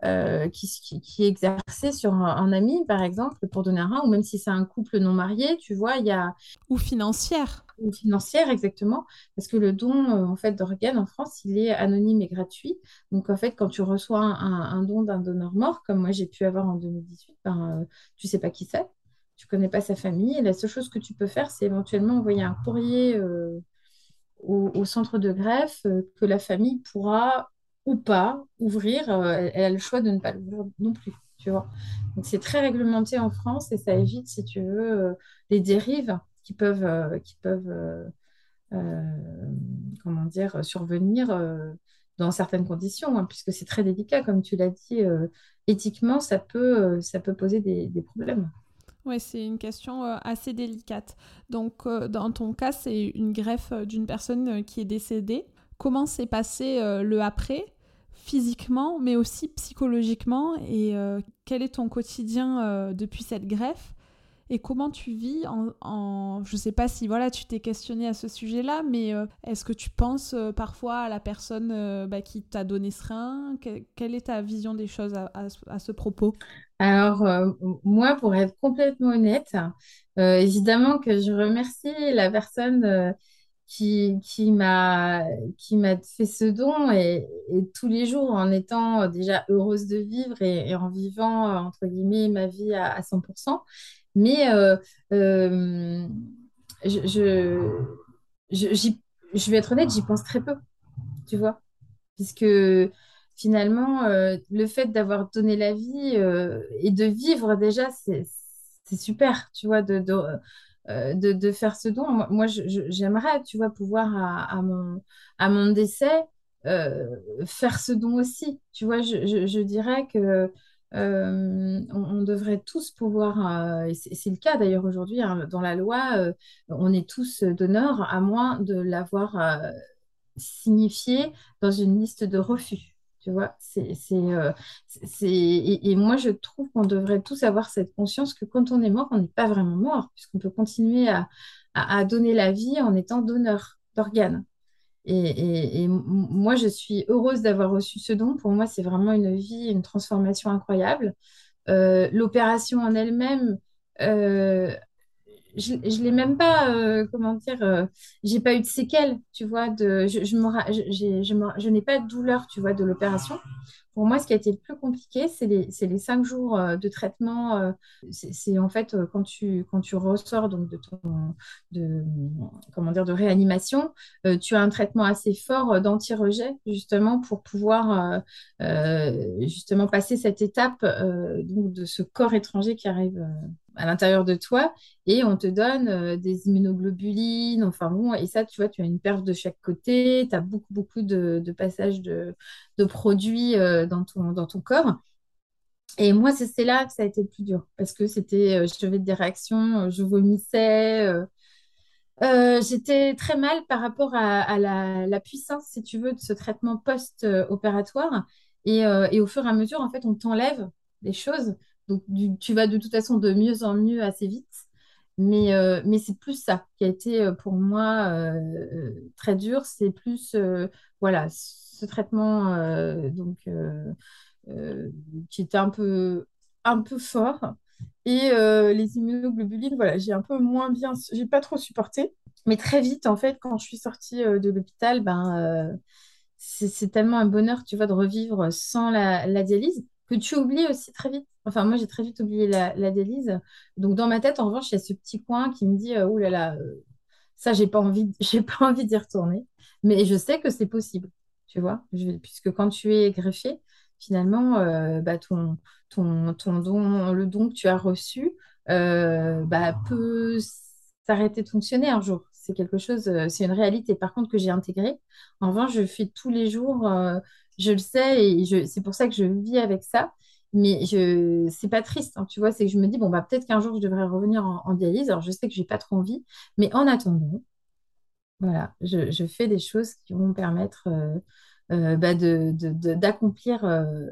euh, qui, qui, qui est exercée sur un, un ami, par exemple, pour donner un rein, ou même si c'est un couple non marié, tu vois, il y a Ou financière. une financière exactement, parce que le don euh, en fait d'organes en France, il est anonyme et gratuit. Donc en fait, quand tu reçois un, don d'un donneur mort, comme moi j'ai pu avoir en 2018, ben, euh, tu sais pas qui c'est, tu connais pas sa famille, et la seule chose que tu peux faire, c'est éventuellement envoyer un courrier euh, au, au centre de greffe euh, que la famille pourra ou pas ouvrir. euh, elle, a le choix de ne pas l'ouvrir non plus, tu vois. Donc c'est très réglementé en France et ça évite, si tu veux, euh, les dérives qui peuvent, euh, qui peuvent comment dire, survenir dans certaines conditions, hein, puisque c'est très délicat, comme tu l'as dit, éthiquement, ça peut, ça peut poser des, problèmes. Ouais, c'est une question assez délicate. Donc, dans ton cas, c'est une greffe d'une personne qui est décédée. Comment s'est passé le après, physiquement, mais aussi psychologiquement, et euh, quel est ton quotidien euh, depuis cette greffe? Et comment tu vis en, en... Je sais pas si voilà, tu t'es questionné à ce sujet-là, mais euh, est-ce que tu penses parfois à la personne bah, qui t'a donné ce rein? Que- quelle est ta vision des choses à, à ce propos? Alors, moi, pour être complètement honnête, évidemment que je remercie la personne qui, qui m'a fait ce don et, tous les jours en étant euh, déjà heureuse de vivre et, en vivant, euh, entre guillemets, ma vie à, à 100%. Mais euh, je, je, je, je vais être honnête, j'y pense très peu, tu vois. puisque finalement, le fait d'avoir donné la vie et de vivre déjà, c'est super, tu vois, de, de, de faire ce don. Moi, j'aimerais, tu vois, pouvoir à, mon, décès euh, faire ce don aussi. Tu vois, je, dirais que euh, on, devrait tous pouvoir, euh, et c'est le cas d'ailleurs aujourd'hui, hein, dans la loi, euh, on est tous donneurs, à moins de l'avoir euh, signifié dans une liste de refus. Tu vois, c'est, c'est, euh, c'est, et, moi, je trouve qu'on devrait tous avoir cette conscience que quand on est mort, on n'est pas vraiment mort, puisqu'on peut continuer à, à, donner la vie en étant donneur d'organes. Et, moi, je suis heureuse d'avoir reçu ce don. Pour moi, c'est vraiment une vie, une transformation incroyable. Euh, l'opération en elle-même, euh, je, je l'ai même pas, euh, comment dire, euh, j'ai pas eu de séquelles, tu vois, je, n'ai pas de douleur, tu vois, de l'opération. Pour moi, ce qui a été le plus compliqué, c'est les, cinq jours euh, de traitement. c'est en fait quand tu, ressors donc de réanimation, tu as un traitement assez fort d'anti-rejet, justement, pour pouvoir justement passer cette étape de ce corps étranger qui arrive à l'intérieur de toi et on te donne euh, des immunoglobulines, enfin bon, et ça, tu vois, tu as une perf de chaque côté, tu as beaucoup, beaucoup de, passages de, de produits euh, dans ton, dans ton corps. Et moi, c'est là que ça a été le plus dur, parce que c'était, euh, j'avais des réactions, euh, je vomissais, j'étais très mal par rapport à, la, la puissance, si tu veux, de ce traitement post-opératoire. Et, et au fur et à mesure, en fait, on t'enlève des choses. Donc, tu vas de toute façon de mieux en mieux assez vite. Mais, euh, mais c'est plus ça qui a été euh, pour moi euh, très dur. C'est plus, voilà, ce traitement donc, qui était un peu, un peu fort. Et les immunoglobulines, voilà, j'ai un peu moins bien, j'ai pas trop supporté. Mais très vite, en fait, quand je suis sortie de l'hôpital, ben, c'est tellement un bonheur, tu vois, de revivre sans la dialyse que tu oublies aussi très vite. Enfin, moi, j'ai très vite oublié la, la dialyse. Donc, dans ma tête, en revanche, il y a ce petit coin qui me dit, Ouh là là, euh, ça, j'ai pas envie, [laughs] j'ai pas envie d'y retourner. Mais je sais que c'est possible, tu vois, puisque quand tu es greffé, finalement, euh, bah, ton, don, le don que tu as reçu, bah, peut s'arrêter de fonctionner un jour. C'est quelque chose, c'est une réalité, par contre, que j'ai intégrée. En revanche, je fais tous les jours, je le sais, et je, c'est pour ça que je vis avec ça. Mais je, c'est pas triste, hein, tu vois, c'est que je me dis, bon, bah, peut-être qu'un jour, je devrais revenir en, en dialyse. Alors, je sais que j'ai pas trop envie, mais en attendant, voilà, je, fais des choses qui vont me permettre euh, euh, bah, d'accomplir euh,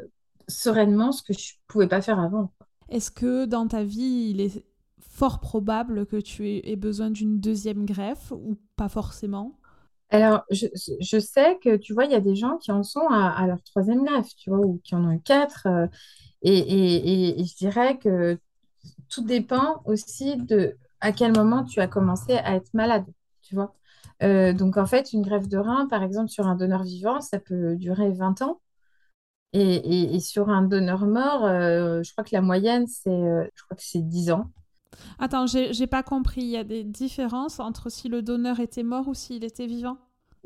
sereinement ce que je pouvais pas faire avant. Est-ce que dans ta vie, il est fort probable que tu aies besoin d'une deuxième greffe ou pas forcément? Alors, je, sais que, tu vois, il y a des gens qui en sont à, leur troisième greffe, tu vois, ou qui en ont eu quatre. euh, et, je dirais que tout dépend aussi de à quel moment tu as commencé à être malade, tu vois. Euh, donc, en fait, une greffe de rein, par exemple, sur un donneur vivant, ça peut durer 20 ans. Et, sur un donneur mort, euh, je crois que la moyenne, c'est je c'est 10 ans. Attends, j'ai j'ai pas compris. Il y a des différences entre si le donneur était mort ou s'il était vivant?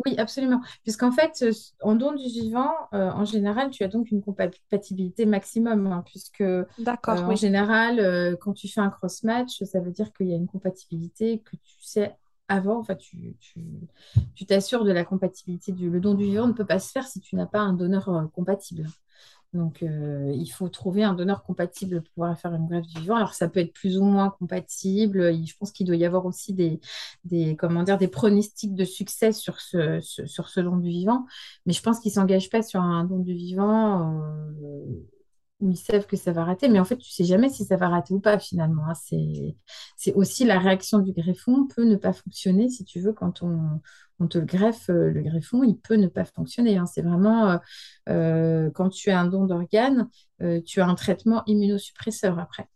Oui, absolument. Puisqu'en fait, en don du vivant, euh, en général, tu as donc une compatibilité maximum, hein, puisque euh, D'accord, en général, euh, quand tu fais un cross-match, ça veut dire qu'il y a une compatibilité que tu sais avant. Enfin, tu, tu, tu t'assures de la compatibilité du... Le don du vivant ne peut pas se faire si tu n'as pas un donneur compatible. Donc, euh, il faut trouver un donneur compatible pour pouvoir faire une greffe du vivant. Alors, ça peut être plus ou moins compatible. Je pense qu'il doit y avoir aussi des, des, comment dire, des pronostics de succès sur ce, sur ce don du vivant. Mais je pense qu'ils ne s'engagent pas sur un don du vivant euh, où ils savent que ça va rater. Mais en fait, tu sais jamais si ça va rater ou pas finalement. hein. C'est, aussi la réaction du greffon peut ne pas fonctionner si tu veux quand on, te le greffe. euh, Le greffon, il peut ne pas fonctionner. hein. C'est vraiment euh, euh, quand tu as un don d'organe, tu as un traitement immunosuppresseur après.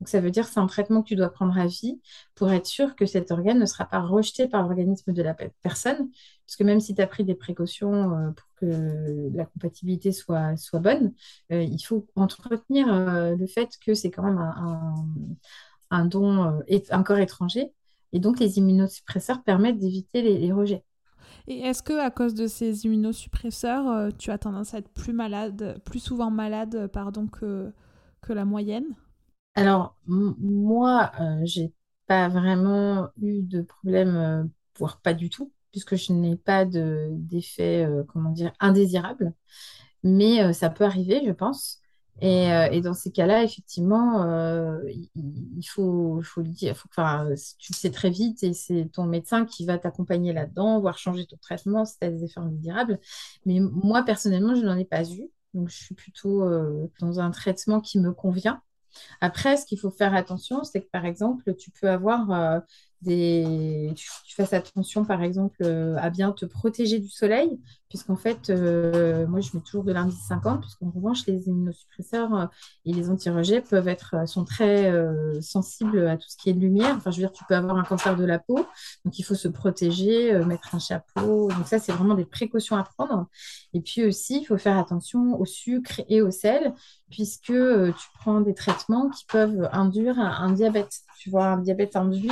Donc, ça veut dire que c'est un traitement que tu dois prendre à vie pour être sûr que cet organe ne sera pas rejeté par l'organisme de la pe- personne. Parce que même si tu as pris des précautions euh, pour que la compatibilité soit, bonne, euh, il faut entretenir euh, le fait que c'est quand même un, don, un corps étranger. Et donc, les immunosuppresseurs permettent d'éviter les, rejets. Et est-ce que à cause de ces immunosuppresseurs, tu as tendance à être plus malade, plus souvent malade, pardon, que la moyenne? Alors, moi, euh, j'ai pas vraiment eu de problème, euh, voire pas du tout, puisque je n'ai pas de d'effet, euh, comment dire, indésirable. Mais euh, ça peut arriver, je pense. Et, dans ces cas-là, effectivement, il, faut, le dire, faut, enfin, tu le sais très vite et c'est ton médecin qui va t'accompagner là-dedans, voire changer ton traitement si tu as des effets indésirables. Mais moi, personnellement, je n'en ai pas eu. Donc, je suis plutôt dans un traitement qui me convient. Après, ce qu'il faut faire attention, c'est que par exemple, tu peux avoir euh, des... Tu, fasses attention, par exemple, euh, à bien te protéger du soleil, puisqu'en fait, euh, moi, je mets toujours de l'indice 50, puisqu'en revanche, les immunosuppresseurs euh, et les anti-rejets peuvent être, euh, sont très sensibles à tout ce qui est lumière. Enfin, je veux dire, tu peux avoir un cancer de la peau, donc il faut se protéger, mettre un chapeau. Donc ça, c'est vraiment des précautions à prendre. Et puis aussi, il faut faire attention au sucre et au sel puisque tu prends des traitements qui peuvent induire un, diabète. Tu vois, un diabète induit,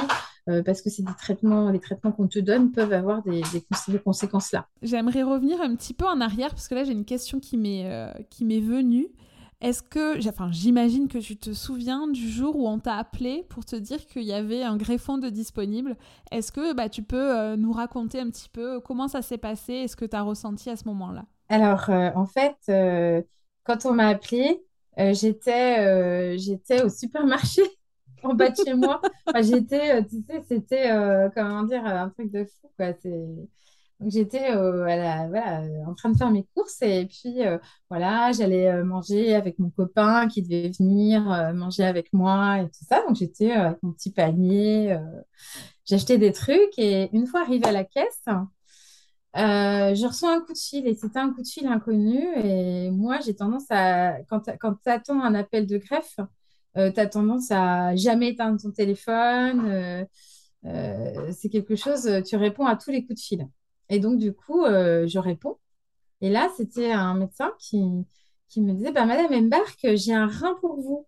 parce que c'est des traitements, les traitements qu'on te donne peuvent avoir des, des conséquences là. J'aimerais revenir un petit peu en arrière parce que là j'ai une question qui m'est euh, venue. Est-ce que, enfin, j'imagine que tu te souviens du jour où on t'a appelé pour te dire qu'il y avait un greffon de disponible. Est-ce que bah, tu peux euh, nous raconter un petit peu comment ça s'est passé et ce que tu as ressenti à ce moment-là? Alors, euh, en fait, euh, quand on m'a appelée, euh, j'étais j'étais au supermarché [laughs] en bas de chez moi. J'étais, tu sais, c'était, comment dire, un truc de fou, quoi. C'est... J'étais euh, voilà, euh, en train de faire mes courses et puis, euh, voilà, j'allais manger avec mon copain qui devait venir manger avec moi et tout ça. Donc, j'étais avec mon petit panier, j'achetais des trucs et une fois arrivée à la caisse, je reçois un coup de fil et c'était un coup de fil inconnu. Et moi, j'ai tendance à, quand, tu attends un appel de greffe, tu as tendance à jamais éteindre ton téléphone. c'est quelque chose, tu réponds à tous les coups de fil. Et donc, du coup, euh, je réponds. Et là, c'était un médecin qui, qui me disait, bah, Madame Embark, j'ai un rein pour vous.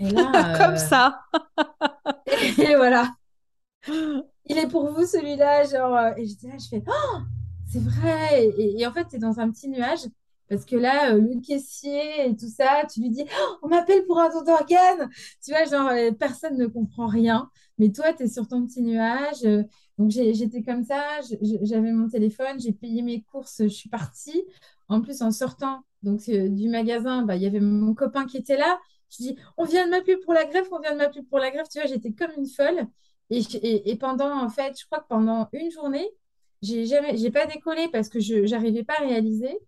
Et [laughs] Comme là, euh, ça. [laughs] et voilà, il est pour vous celui-là. Genre, euh, et je dis, là, je fais, C'est vrai. Et, et en fait, tu es dans un petit nuage parce que là, euh, le caissier et tout ça, tu lui dis, Oh, on m'appelle pour un don d'organe. Tu vois, genre, euh, personne ne comprend rien. Mais toi, tu es sur ton petit nuage. euh, donc, j'étais comme ça. J'avais mon téléphone, j'ai payé mes courses, je suis partie. En plus, en sortant donc, euh, du magasin, bah, il y avait mon copain qui était là. Je dis, on vient de m'appeler pour la greffe, on vient de m'appeler pour la greffe. Tu vois, j'étais comme une folle. Et, pendant, en fait, je crois que pendant une journée, j'ai jamais, j'ai pas décollé parce que je n'arrivais pas à réaliser.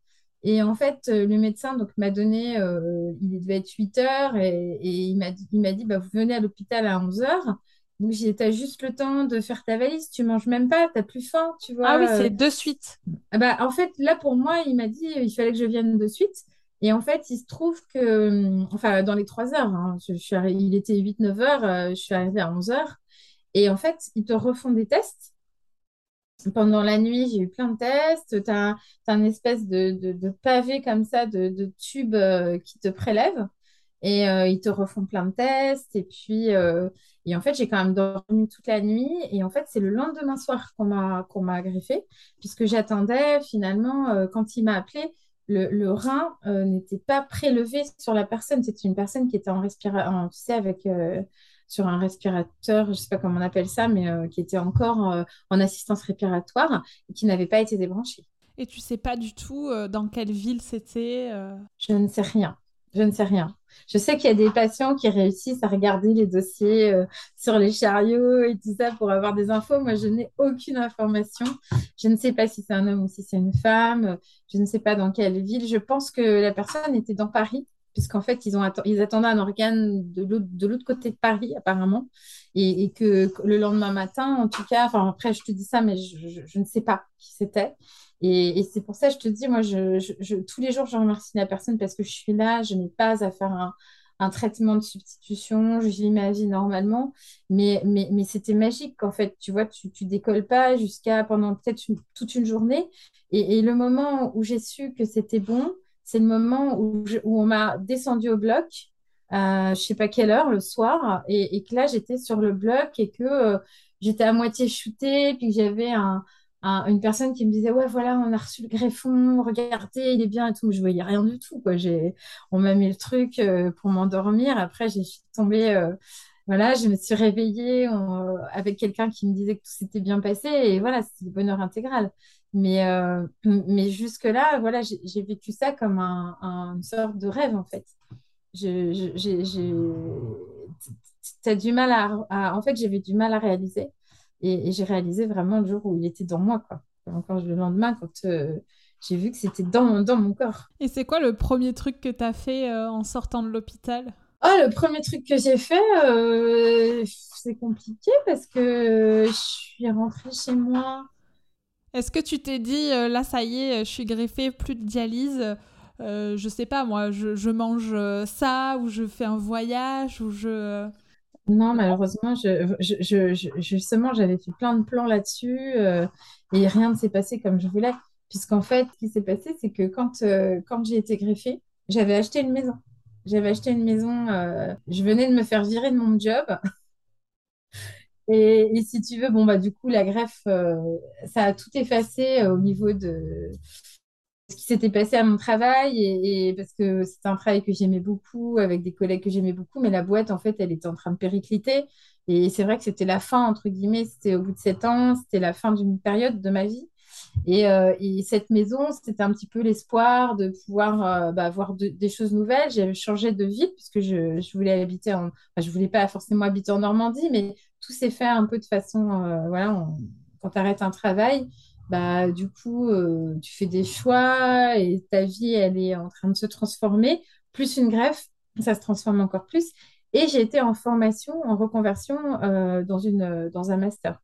Et en fait, euh, le médecin donc m'a donné, euh, il devait être 8 heures et, il m'a dit, il dit bah, vous venez à l'hôpital à 11 heures. Donc, t'as juste le temps de faire ta valise, tu manges même pas, t'as plus faim, tu Ah oui, vois. euh. c'est de suite. Ah bah, en fait, là, pour moi, il m'a dit il fallait que je vienne de suite. Et en fait, il se trouve que, hum, enfin, dans les 3 heures, hein, je, je suis il était huit neuf heures, euh, je suis arrivée à 11 heures. Et en fait, ils te refont des tests. Pendant la nuit, j'ai eu plein de tests. Tu as, un espèce de, de, de pavé comme ça, de, de tube euh, qui te prélève. Et euh, ils te refont plein de tests. Et puis, et en fait, j'ai quand même dormi toute la nuit. Et en fait, c'est le lendemain soir qu'on m'a qu'on m'a greffé, puisque j'attendais finalement, euh, quand il m'a appelé, le, le rein euh, n'était pas prélevé sur la personne. C'était une personne qui était en respiration, tu sais, avec, euh, sur un respirateur, je ne sais pas comment on appelle ça, mais euh, qui était encore euh, en assistance respiratoire et qui n'avait pas été débranché. Et tu sais pas du tout euh, dans quelle ville c'était. Je ne sais rien. Je ne sais rien. Je sais qu'il y a des patients qui réussissent à regarder les dossiers euh, sur les chariots et tout ça pour avoir des infos. Moi, je n'ai aucune information. Je ne sais pas si c'est un homme ou si c'est une femme. Je ne sais pas dans quelle ville. Je pense que la personne était dans Paris, puisqu'en fait, ils, attendaient un organe de l'autre côté de Paris, apparemment. Et, que le lendemain matin, en tout cas, enfin, après, je te dis ça, mais je ne sais pas qui c'était. Et, c'est pour ça que je te dis, moi, tous les jours, je remercie la personne parce que je suis là, je n'ai pas à faire un, traitement de substitution, je vis ma vie normalement. Mais, c'était magique, en fait. Tu vois, tu, tu décolles pas jusqu'à pendant peut-être toute une journée. Et, le moment où j'ai su que c'était bon, c'est le moment où, on m'a descendu au bloc. à je sais pas quelle heure le soir et, et que là j'étais sur le bloc et que euh, j'étais à moitié shootée puis que j'avais un, un- une personne qui me disait ouais voilà on a reçu le greffon regardez il est bien et tout. Je voyais rien du tout quoi. J'ai on m'a mis le truc euh, pour m'endormir. Après j'ai suis tombée euh, voilà je me suis réveillée on- avec quelqu'un qui me disait que tout s'était bien passé. Et voilà c'était le bonheur intégral. Mais euh, mais jusque là voilà j'ai vécu ça comme un, un- une sorte de rêve en fait. Du mal à- en fait, j'avais du mal à réaliser. Et, et j'ai réalisé vraiment le jour où il était dans moi, quoi. Encore le lendemain, quand euh, j'ai vu que c'était dans, mon- dans mon corps. Et c'est quoi le premier truc que tu as fait euh, en sortant de l'hôpital? Oh, le premier truc que j'ai fait, euh, c'est compliqué parce que je suis rentrée chez moi. Est-ce que tu t'es dit, là, ça y est, je suis greffée, plus de dialyse, euh, je sais pas, moi, je, je mange euh, ça, ou je fais un voyage, ou je... Non, malheureusement, je, justement, j'avais fait plein de plans là-dessus euh, et rien ne s'est passé comme je voulais. Puisqu'en fait, ce qui s'est passé, c'est que quand, euh, j'ai été greffée, j'avais acheté une maison. J'avais acheté une maison, euh, je venais de me faire virer de mon job. [laughs] Et, et si tu veux, bon, bah, du coup, la greffe, ça a tout effacé au niveau de ce qui s'était passé à mon travail. Et, parce que c'était un travail que j'aimais beaucoup, avec des collègues que j'aimais beaucoup, mais la boîte, en fait, elle était en train de péricliter. Et c'est vrai que c'était la fin, entre guillemets, c'était au bout de sept ans, c'était la fin d'une période de ma vie. Et, euh, et cette maison, c'était un petit peu l'espoir de pouvoir euh, bah, voir de- des choses nouvelles. J'avais changé de ville puisque je, je voulais habiter en... Enfin, je voulais pas forcément habiter en Normandie, mais tout s'est fait un peu de façon... euh, voilà, quand tu arrêtes un travail, bah, du coup, euh, tu fais des choix et ta vie, elle est en train de se transformer. Plus une greffe, ça se transforme encore plus. Et j'ai été en formation, en reconversion euh, dans une, dans un master.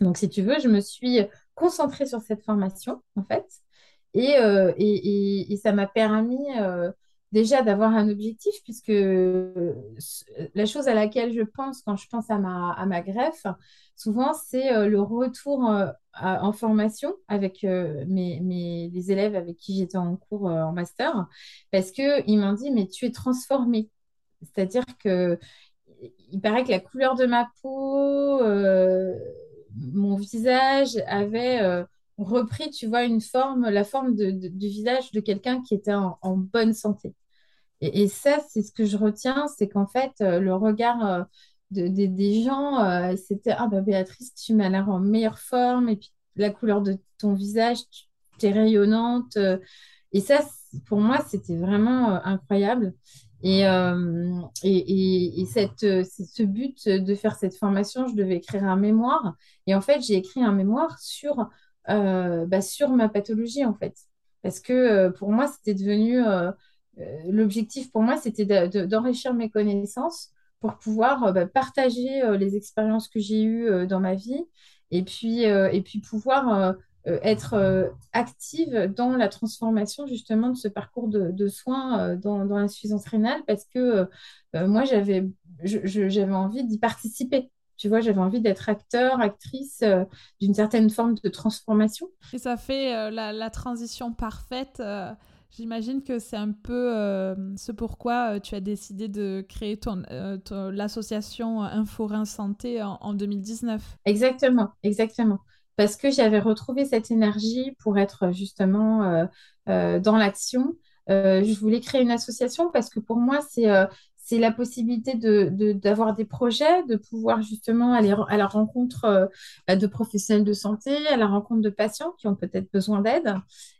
Donc, si tu veux, je me suis concentrée sur cette formation, en fait. Et, euh, et, et- et ça m'a permis euh, déjà d'avoir un objectif, puisque euh, la chose à laquelle je pense quand je pense à ma, greffe, souvent, c'est euh, le retour euh, en formation avec mes, les élèves avec qui j'étais en cours en master, parce qu'ils m'ont dit, mais tu es transformée. C'est-à-dire que il paraît que la couleur de ma peau, mon visage avait repris, tu vois, une forme, la forme de- du visage de quelqu'un qui était en, bonne santé. Et, ça, c'est ce que je retiens, c'est qu'en fait, euh, le regard euh, de- de- des gens, euh, c'était, ah bah Béatrice, tu m'as l'air en meilleure forme, et puis la couleur de ton visage, tu es rayonnante. et ça, pour moi, c'était vraiment incroyable. Et, et, et- et cette, ce but de faire cette formation, je devais écrire un mémoire. Et en fait, j'ai écrit un mémoire sur, bah, sur ma pathologie, en fait. Parce que euh, pour moi, c'était devenu... euh, euh, l'objectif pour moi, c'était de- de- d'enrichir mes connaissances pour pouvoir euh, bah, partager euh, les expériences que j'ai eues euh, dans ma vie et puis, euh, et puis pouvoir euh, euh, être euh, active dans la transformation justement de ce parcours de, soins euh, dans, dans l'insuffisance rénale parce que euh, euh, moi, j'avais envie d'y participer. Tu vois, j'avais envie d'être acteur, actrice euh, d'une certaine forme de transformation. Et ça fait euh, la, la transition parfaite. euh, J'imagine que c'est un peu ce pourquoi tu as décidé de créer ton, ton- l'association Inforin Santé en, en 2019. Exactement, exactement. Parce que j'avais retrouvé cette énergie pour être justement euh, euh, dans l'action. Euh, je voulais créer une association parce que pour moi, c'est c'est la possibilité de, de- d'avoir des projets, de pouvoir justement aller à la rencontre euh, bah, de professionnels de santé, à la rencontre de patients qui ont peut-être besoin d'aide,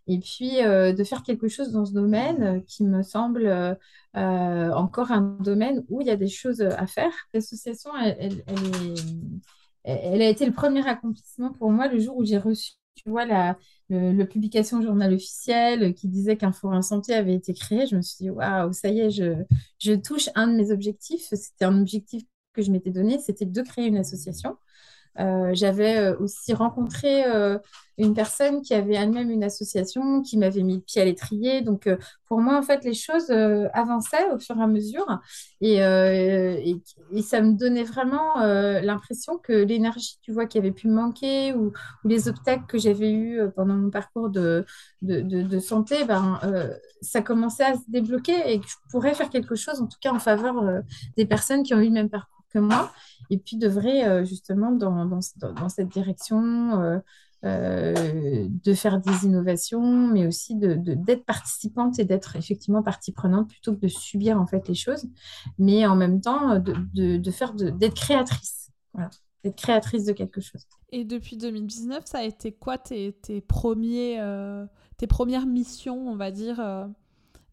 et puis euh, de faire quelque chose dans ce domaine euh, qui me semble encore un domaine où il y a des choses à faire. L'association, elle, elle a été le premier accomplissement pour moi le jour où j'ai reçu, tu vois, la, publication au journal officiel qui disait qu'un forum santé avait été créé. Je me suis dit, waouh, ça y est, je touche un de mes objectifs. C'était un objectif que je m'étais donné, c'était de créer une association. J'avais aussi rencontré une personne qui avait elle-même une association, qui m'avait mis le pied à l'étrier. Donc, pour moi, en fait, les choses avançaient au fur et à mesure. Et, ça me donnait vraiment l'impression que l'énergie, tu vois, qui avait pu me manquer ou, les obstacles que j'avais eus pendant mon parcours de, de, de, santé, ben, ça commençait à se débloquer et que je pourrais faire quelque chose, en tout cas en faveur des personnes qui ont eu le même parcours que moi. Et puis, devrait justement dans, dans, dans, cette direction euh, de faire des innovations, mais aussi d'être de, participante et d'être effectivement partie prenante plutôt que de subir en fait les choses, mais en même temps de, de faire d'être créatrice, voilà, d'être créatrice de quelque chose. Et depuis 2019, ça a été quoi tes, tes premiers, euh, tes premières missions, on va dire, euh,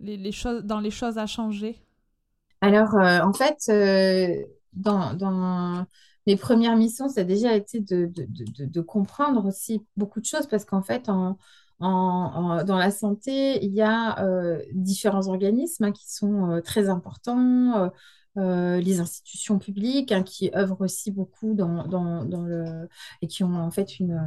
les, les, choses, dans les choses à changer? Alors, en fait, dans, mes premières missions, ça a déjà été de, comprendre aussi beaucoup de choses parce qu'en fait, dans la santé, il y a euh, différents organismes hein, qui sont euh, très importants. Euh, les institutions publiques hein, qui œuvrent aussi beaucoup dans, le et qui ont en fait une,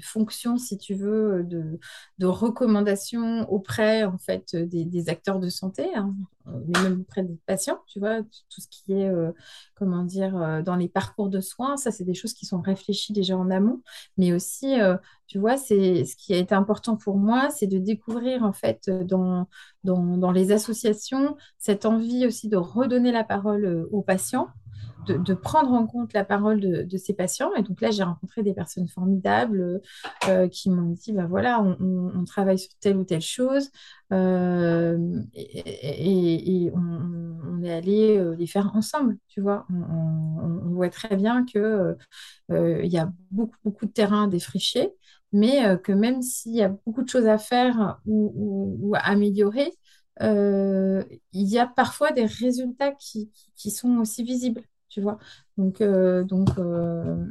fonction, si tu veux, de, recommandation auprès en fait des, des acteurs de santé, hein, mais même auprès des patients, tu vois, tout ce qui est euh, comment dire euh, dans les parcours de soins, ça c'est des choses qui sont réfléchies déjà en amont, mais aussi tu vois, c'est ce qui a été important pour moi, c'est de découvrir en fait dans, dans, dans, les associations cette envie aussi de redonner la parole euh, aux patients, de, de prendre en compte la parole de, de, ces patients. Et donc là, j'ai rencontré des personnes formidables euh, qui m'ont dit, bah voilà, on, on, travaille sur telle ou telle chose euh, et, et, on, on, est allé euh, les faire ensemble, tu vois. On, voit très bien qu'il euh, y a beaucoup, beaucoup de terrain à défricher mais que même s'il y a beaucoup de choses à faire ou, à améliorer, euh, il y a parfois des résultats qui, qui, sont aussi visibles, tu vois. Donc, euh, donc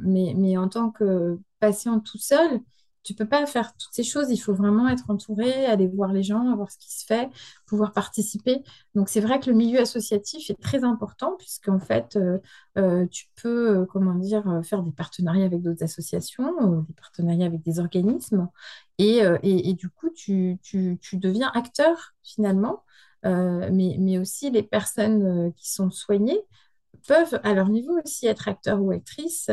mais, mais en tant que patient tout seul, tu peux pas faire toutes ces choses. Il faut vraiment être entouré, aller voir les gens, voir ce qui se fait, pouvoir participer. Donc c'est vrai que le milieu associatif est très important puisqu'en fait euh, euh, tu peux euh, comment dire faire des partenariats avec d'autres associations, des partenariats avec des organismes et, et, du coup tu, tu, tu, deviens acteur finalement. mais, mais aussi les personnes qui sont soignées peuvent à leur niveau aussi être acteurs ou actrices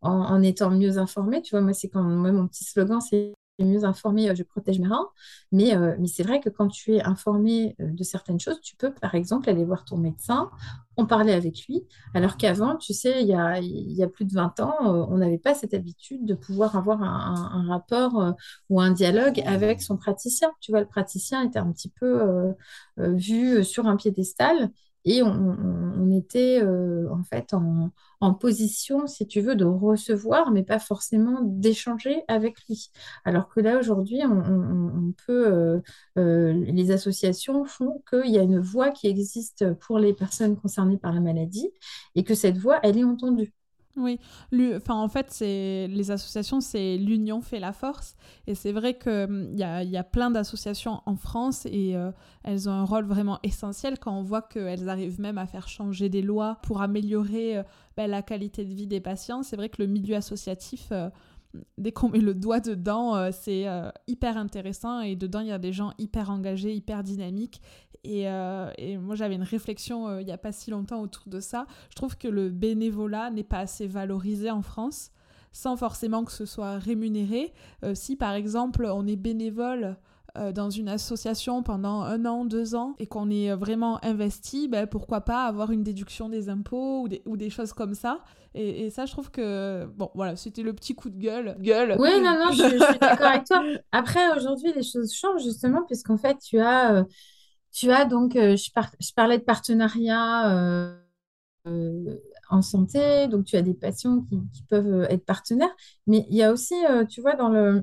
en, étant mieux informé. Tu vois, moi, c'est quand moi, mon petit slogan, c'est mieux informé, euh, je protège mes reins. Mais, euh, mais c'est vrai que quand tu es informé euh, de certaines choses, tu peux, par exemple, aller voir ton médecin, en parler avec lui. Alors qu'avant, tu sais, il y a, y a plus de 20 ans, on n'avait pas cette habitude de pouvoir avoir un, rapport ou un dialogue avec son praticien. Tu vois, le praticien était un petit peu vu sur un piédestal et on, était euh, en fait en, position, si tu veux, de recevoir, mais pas forcément d'échanger avec lui. Alors que là, aujourd'hui, on, peut, euh, euh, les associations font qu'il y a une voix qui existe pour les personnes concernées par la maladie et que cette voix, elle est entendue. Oui, enfin, en fait, c'est les associations, c'est l'union fait la force. Et c'est vrai qu'il hum, y a, y a plein d'associations en France et euh, elles ont un rôle vraiment essentiel quand on voit qu'elles arrivent même à faire changer des lois pour améliorer euh, ben, la qualité de vie des patients. C'est vrai que le milieu associatif, euh, dès qu'on met le doigt dedans, c'est hyper intéressant et dedans, il y a des gens hyper engagés, hyper dynamiques euh, et, moi, j'avais une réflexion euh, il n'y a pas si longtemps autour de ça. Je trouve que le bénévolat n'est pas assez valorisé en France, sans forcément que ce soit rémunéré. Euh, si, par exemple, on est bénévole dans une association pendant un an, deux ans, et qu'on est vraiment investi, ben, pourquoi pas avoir une déduction des impôts ou des, ou des choses comme ça. Et, ça, je trouve que, bon, voilà, c'était le petit coup de gueule. gueule. Oui, non, non, je, je suis d'accord avec toi. Après, aujourd'hui, les choses changent justement, puisqu'en fait, tu as tu as donc, euh, je, parlais de partenariat euh, euh, en santé, donc tu as des patients qui, peuvent être partenaires, mais il y a aussi, tu vois, dans le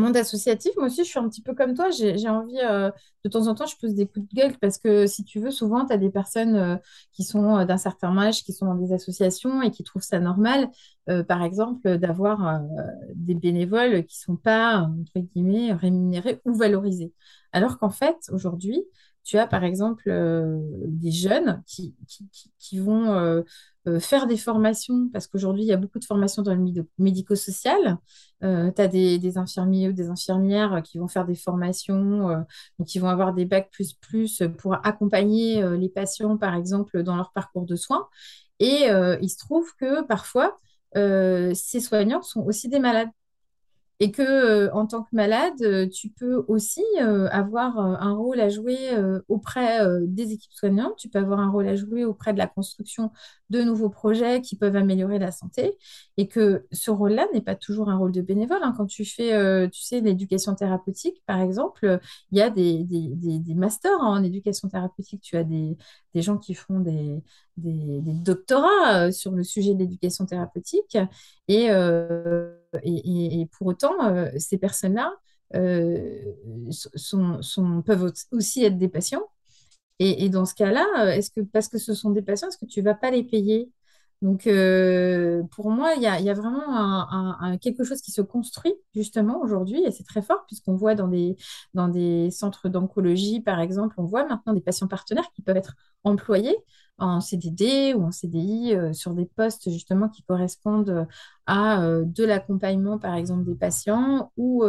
monde associatif, moi aussi, je suis un petit peu comme toi, j'ai envie, de temps en temps, je pose des coups de gueule parce que si tu veux, souvent, tu as des personnes qui sont d'un certain âge, qui sont dans des associations et qui trouvent ça normal, par exemple, d'avoir des bénévoles qui ne sont pas, entre guillemets, rémunérés ou valorisés. Alors qu'en fait, aujourd'hui, tu as par exemple des jeunes qui, vont faire des formations, parce qu'aujourd'hui, il y a beaucoup de formations dans le médico-social. tu as des, infirmiers ou des infirmières qui vont faire des formations, qui vont avoir des bacs plus pour accompagner les patients, par exemple, dans leur parcours de soins. Et il se trouve que parfois, ces soignants sont aussi des malades et que euh, en tant que malade, euh, tu peux aussi euh, avoir un rôle à jouer auprès des équipes soignantes, tu peux avoir un rôle à jouer auprès de la construction de nouveaux projets qui peuvent améliorer la santé, et que ce rôle-là n'est pas toujours un rôle de bénévole. Hein. Quand tu fais, tu sais, l'éducation thérapeutique, par exemple, il y a des, des, masters en éducation thérapeutique, tu as des, gens qui font des, des, doctorats sur le sujet de l'éducation thérapeutique, et et, pour autant, euh, ces personnes-là euh, peuvent aussi être des patients. Et, dans ce cas-là, est-ce que parce que ce sont des patients, est-ce que tu ne vas pas les payer? Donc, euh, pour moi, il y a, vraiment quelque chose qui se construit justement aujourd'hui, et c'est très fort, puisqu'on voit dans des, dans des centres d'oncologie, par exemple, on voit maintenant des patients partenaires qui peuvent être employés en CDD ou en CDI euh, sur des postes justement qui correspondent à euh, de l'accompagnement, par exemple, des patients ou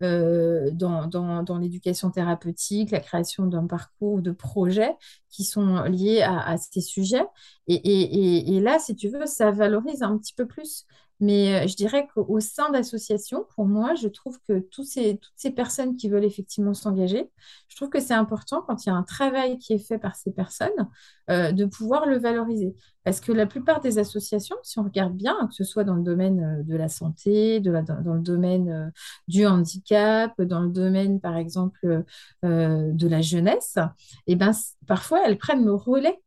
dans, l'éducation thérapeutique, la création d'un parcours de projets qui sont liés à, ces sujets. Et, et, et, là, si tu veux, ça valorise un petit peu plus. Mais euh, je dirais qu'au sein d'associations, pour moi, je trouve que toutes ces personnes qui veulent effectivement s'engager, je trouve que c'est important quand il y a un travail qui est fait par ces personnes, euh, de pouvoir le valoriser. Parce que la plupart des associations, si on regarde bien, que ce soit dans le domaine euh, de la santé, dans le domaine du handicap, dans le domaine, par exemple, de la jeunesse, eh ben, parfois, elles prennent le relais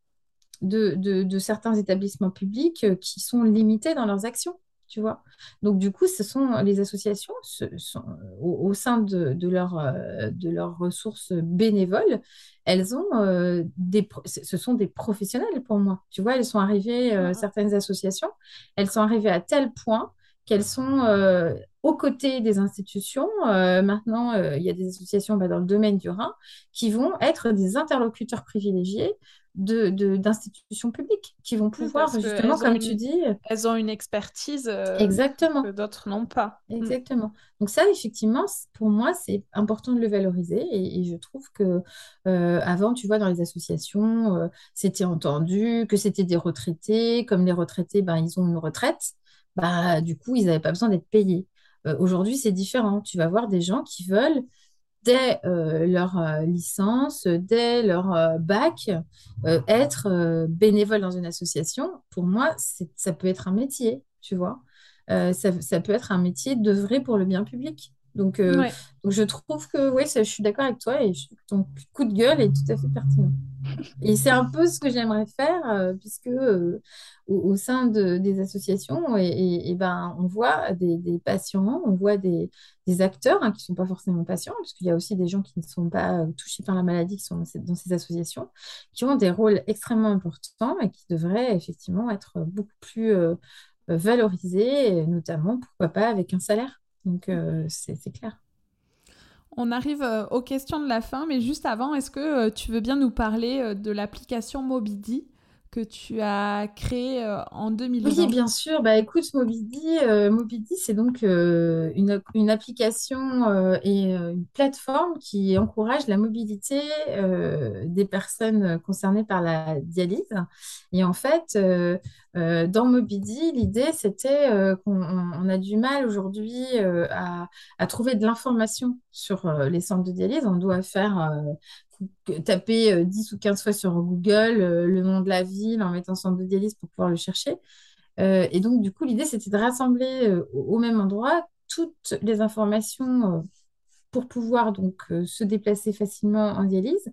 de, certains établissements publics qui sont limités dans leurs actions tu vois. Donc, du coup, ce sont les associations sont, au, sein de, de, leur, euh, de leurs ressources bénévoles, elles ont euh, des, ce sont des professionnels pour moi. Tu vois, elles sont arrivées, euh, certaines associations, elles sont arrivées à tel point qu'elles sont aux côtés des institutions. maintenant, il y a des associations bah, dans le domaine du Rhin qui vont être des interlocuteurs privilégiés d'institutions de, publiques qui vont pouvoir, justement, comme tu dis. Elles ont une expertise euh, exactement. que d'autres n'ont pas. Mm. Exactement. Donc, ça, effectivement, pour moi, c'est important de le valoriser. Et, je trouve que euh, avant, tu vois, dans les associations, euh, c'était entendu que c'était des retraités. Comme les retraités, ben, ils ont une retraite. Bah, du coup, ils n'avaient pas besoin d'être payés. Aujourd'hui, c'est différent. Tu vas voir des gens qui veulent dès euh, leur euh, licence, dès leur euh, bac, être bénévole dans une association, pour moi, ça peut être un métier, tu vois. Ça, peut être un métier d'œuvrer pour le bien public. Donc, donc je trouve que oui, je suis d'accord avec toi et ton coup de gueule est tout à fait pertinent. [laughs] Et c'est un peu ce que j'aimerais faire, euh, puisque euh, au, sein de, des associations, et, ben, on voit des, patients, on voit des, acteurs hein, qui ne sont pas forcément patients, parce qu'il y a aussi des gens qui ne sont pas euh, touchés par la maladie, qui sont dans ces, associations, qui ont des rôles extrêmement importants et qui devraient effectivement être beaucoup plus valorisés, notamment, pourquoi pas, avec un salaire. Donc, c'est clair. On arrive euh, aux questions de la fin, mais juste avant, est-ce que euh, tu veux bien nous parler euh, de l'application Mobidi que tu as créée en 2020 Oui, bien sûr. Bah, écoute, Mobidi, c'est donc une, application et une plateforme qui encourage la mobilité des personnes concernées par la dialyse. Et en fait, euh, dans Mobidi, l'idée, c'était euh, qu'on a du mal aujourd'hui euh, à, trouver de l'information sur les centres de dialyse. On doit faire taper 10 ou 15 fois sur Google le nom de la ville en mettant centre de dialyse pour pouvoir le chercher. et donc, du coup, l'idée, c'était de rassembler au même endroit toutes les informations pour pouvoir donc se déplacer facilement en dialyse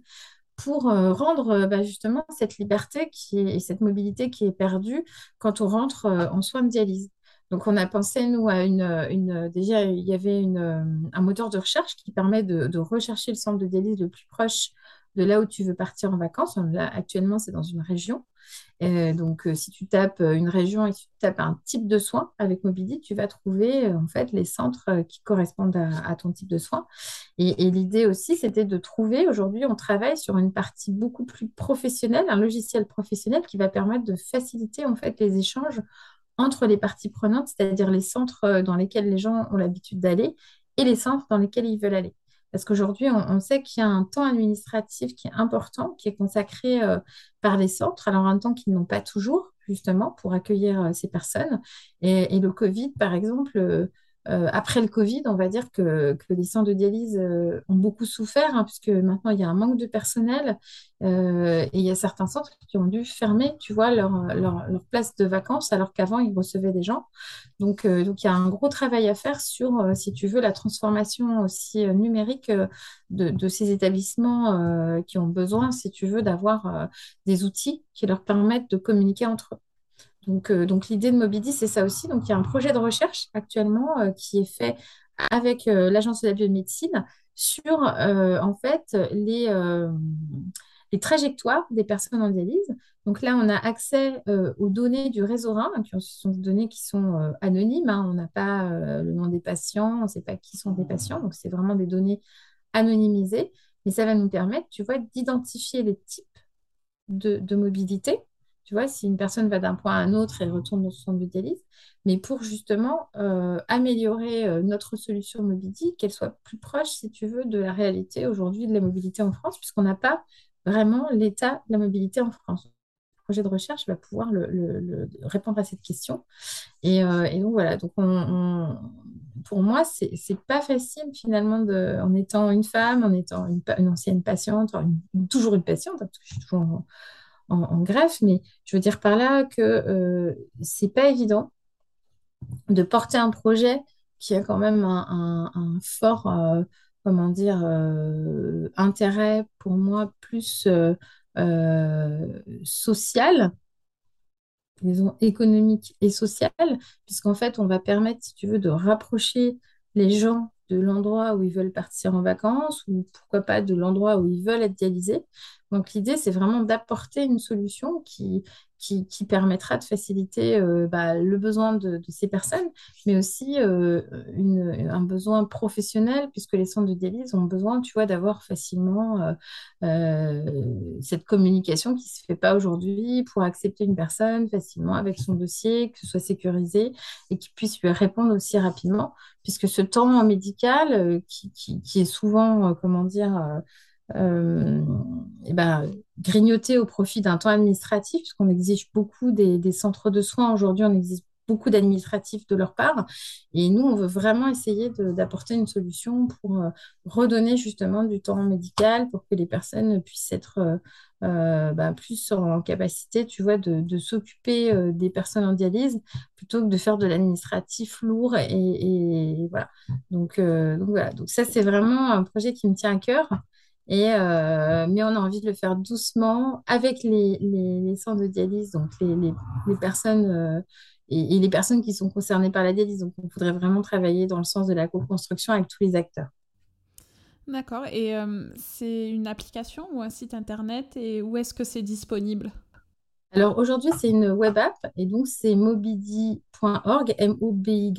pour euh, rendre euh, bah, justement cette liberté et cette mobilité qui est perdue quand on rentre euh, en soins de dialyse. Donc, on a pensé, nous, à une, déjà, il y avait un moteur de recherche qui permet de, rechercher le centre de dialyse le plus proche de là où tu veux partir en vacances. Là, actuellement, c'est dans une région. Donc, si tu tapes une région et tu tapes un type de soin avec Mobility, tu vas trouver en fait les centres qui correspondent à, ton type de soin. Et, l'idée aussi, c'était de trouver, aujourd'hui, on travaille sur une partie beaucoup plus professionnelle, un logiciel professionnel qui va permettre de faciliter en fait les échanges entre les parties prenantes, c'est-à-dire les centres dans lesquels les gens ont l'habitude d'aller et les centres dans lesquels ils veulent aller. Parce qu'aujourd'hui, on, sait qu'il y a un temps administratif qui est important, qui est consacré euh, par les centres, alors un temps qu'ils n'ont pas toujours, justement, pour accueillir euh, ces personnes. Et, le Covid, par exemple, euh, après le Covid, on va dire que, les centres de dialyse euh, ont beaucoup souffert, hein, puisque maintenant il y a un manque de personnel euh, et il y a certains centres qui ont dû fermer, tu vois, leur, place de vacances, alors qu'avant ils recevaient des gens. Donc, donc il y a un gros travail à faire sur, si tu veux, la transformation aussi numérique de, de, ces établissements qui ont besoin, si tu veux, d'avoir des outils qui leur permettent de communiquer entre eux. Euh, donc, l'idée de Mobility, c'est ça aussi. Donc, il y a un projet de recherche actuellement euh, qui est fait avec euh, l'Agence de la biomédecine sur, en fait, les, les trajectoires des personnes en dialyse. Donc là, on a accès aux données du réseau RHIN, qui sont des données qui sont anonymes. Hein. On n'a pas le nom des patients, on ne sait pas qui sont des patients. Donc, c'est vraiment des données anonymisées. Mais ça va nous permettre, tu vois, d'identifier les types de mobilité tu vois, si une personne va d'un point à un autre et retourne dans son centre de dialyse, mais pour justement euh, améliorer euh, notre solution mobilité, qu'elle soit plus proche, si tu veux, de la réalité aujourd'hui de la mobilité en France, puisqu'on n'a pas vraiment l'état de la mobilité en France. Le projet de recherche va pouvoir répondre à cette question. Et, euh, donc voilà, donc pour moi, c'est n'est pas facile finalement, de, en étant une femme, en étant une, ancienne patiente, toujours une patiente, hein, parce que je suis toujours en, greffe, mais je veux dire par là que euh, c'est pas évident de porter un projet qui a quand même un, fort, euh, comment dire, euh, intérêt pour moi plus social, disons économique et social, puisqu'en fait, on va permettre, si tu veux, de rapprocher les gens de l'endroit où ils veulent partir en vacances ou pourquoi pas de l'endroit où ils veulent être dialysés. Donc l'idée, c'est vraiment d'apporter une solution qui, qui, permettra de faciliter euh, bah, le besoin de, ces personnes, mais aussi euh, un besoin professionnel, puisque les centres de dialyse ont besoin, tu vois, d'avoir facilement euh, cette communication qui ne se fait pas aujourd'hui pour accepter une personne facilement avec son dossier, que ce soit sécurisé et qui puisse lui répondre aussi rapidement, puisque ce temps médical qui, qui, est souvent, comment dire, et ben, grignoter au profit d'un temps administratif, puisqu'on exige beaucoup des, centres de soins. Aujourd'hui, on exige beaucoup d'administratifs de leur part. Et nous, on veut vraiment essayer d'apporter une solution pour euh, redonner justement du temps médical pour que les personnes puissent être euh, ben, plus en capacité, tu vois, de, s'occuper des personnes en dialyse plutôt que de faire de l'administratif lourd. Et, voilà. Donc, donc, voilà. Donc ça, c'est vraiment un projet qui me tient à cœur. Euh, mais on a envie de le faire doucement avec les, centres de dialyse, donc les, les personnes euh, et, les personnes qui sont concernées par la dialyse. Donc on voudrait vraiment travailler dans le sens de la co-construction avec tous les acteurs. D'accord. Et euh, c'est une application ou un site internet et où est-ce que c'est disponible? Alors aujourd'hui, c'est une web app et donc c'est mobidi.org, M-O-B-Y-D-I.org.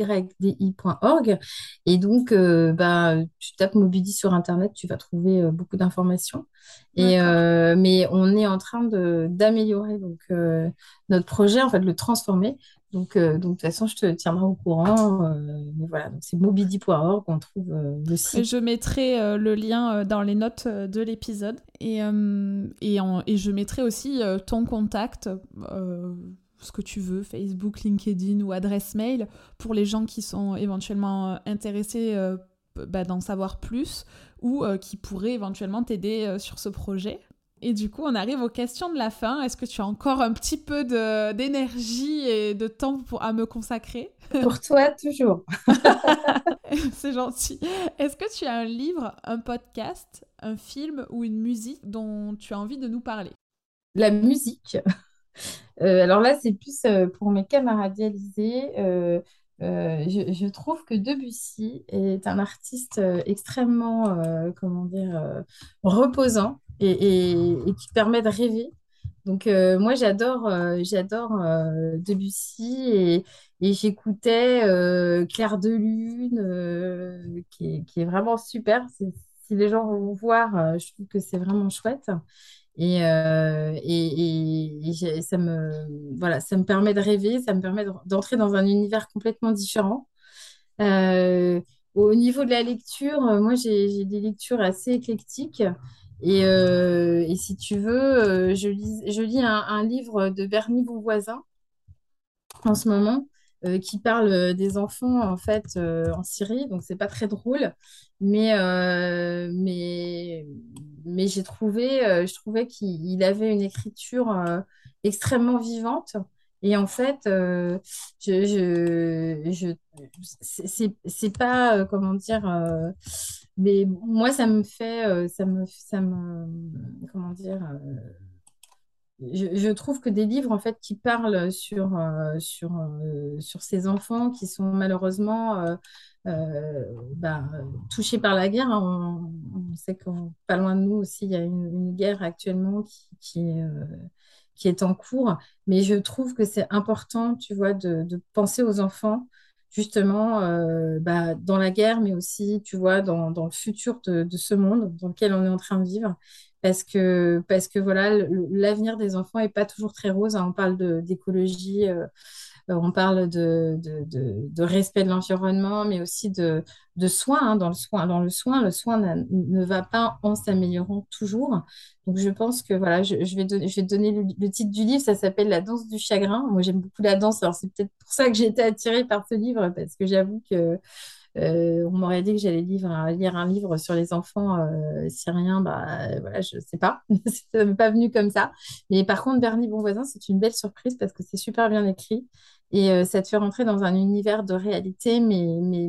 Et donc, euh, bah, tu tapes Mobidi sur Internet, tu vas trouver euh, beaucoup d'informations. Et, euh, mais on est en train d'améliorer donc notre projet, en fait, de le transformer donc, euh, donc, de toute façon, je te tiendrai au courant. Euh, mais voilà, c'est mobidi.org, on trouve euh, le site. je mettrai le lien dans les notes de l'épisode. Et, et, et, je mettrai aussi ton contact, ce que tu veux, Facebook, LinkedIn ou adresse mail, pour les gens qui sont éventuellement intéressés bah, d'en savoir plus ou qui pourraient éventuellement t'aider sur ce projet. Et du coup, on arrive aux questions de la fin. Est-ce que tu as encore un petit peu d'énergie et de temps pour, à me consacrer? Pour toi, toujours. [laughs] [laughs] C'est gentil. Est-ce que tu as un livre, un podcast, un film ou une musique dont tu as envie de nous parler? La musique. Euh, alors là, c'est plus euh, pour mes camarades dialysés. Euh, je, je, trouve que Debussy est un artiste extrêmement, comment dire, reposant et, qui permet de rêver. Donc moi j'adore j'adore Debussy et, j'écoutais Clair de Lune qui est, vraiment super. Si les gens vont voir, je trouve que c'est vraiment chouette. Et, et, et, ça me, voilà, ça me permet de rêver, ça me permet d'entrer dans un univers complètement différent. au niveau de la lecture, moi j'ai des lectures assez éclectiques. Et, euh, et, si tu veux, euh, je lis, je lis un, livre de Bernie Bonvoisin en ce moment euh, qui parle des enfants en fait en Syrie. Donc c'est pas très drôle, mais mais mais j'ai trouvé, je trouvais qu'il avait une écriture extrêmement vivante. Et en fait, je, je, je c'est pas, comment dire, mais moi, ça me fait, euh, ça me, ça me, comment dire, euh, je, trouve que des livres en fait qui parlent sur, euh, sur, sur ces enfants qui sont malheureusement bah, touchés par la guerre. Hein. On, sait que pas loin de nous aussi, il y a une, guerre actuellement qui, qui, est en cours. Mais je trouve que c'est important, tu vois, de penser aux enfants justement euh, bah, dans la guerre, mais aussi, tu vois, dans, dans le futur de, ce monde dans lequel on est en train de vivre. Parce que, parce que voilà, l'avenir des enfants n'est pas toujours très rose. Hein. On parle d'écologie, euh, on parle de, respect de l'environnement, mais aussi de, soins. Hein, dans, le soin dans le soin, le soin ne va pas en s'améliorant toujours. Donc, je pense que voilà, je, vais, donner, le, titre du livre. Ça s'appelle La danse du chagrin. Moi, j'aime beaucoup la danse. Alors, c'est peut-être pour ça que j'ai été attirée par ce livre, parce que j'avoue que euh, on m'aurait dit que j'allais lire un, lire un livre sur les enfants euh, syriens. Bah, voilà, je ne sais pas. [laughs] ça m'est pas venu comme ça. Mais par contre, Bernie Bonvoisin, c'est une belle surprise parce que c'est super bien écrit. Et euh, ça te fait rentrer dans un univers de réalité, mais, mais,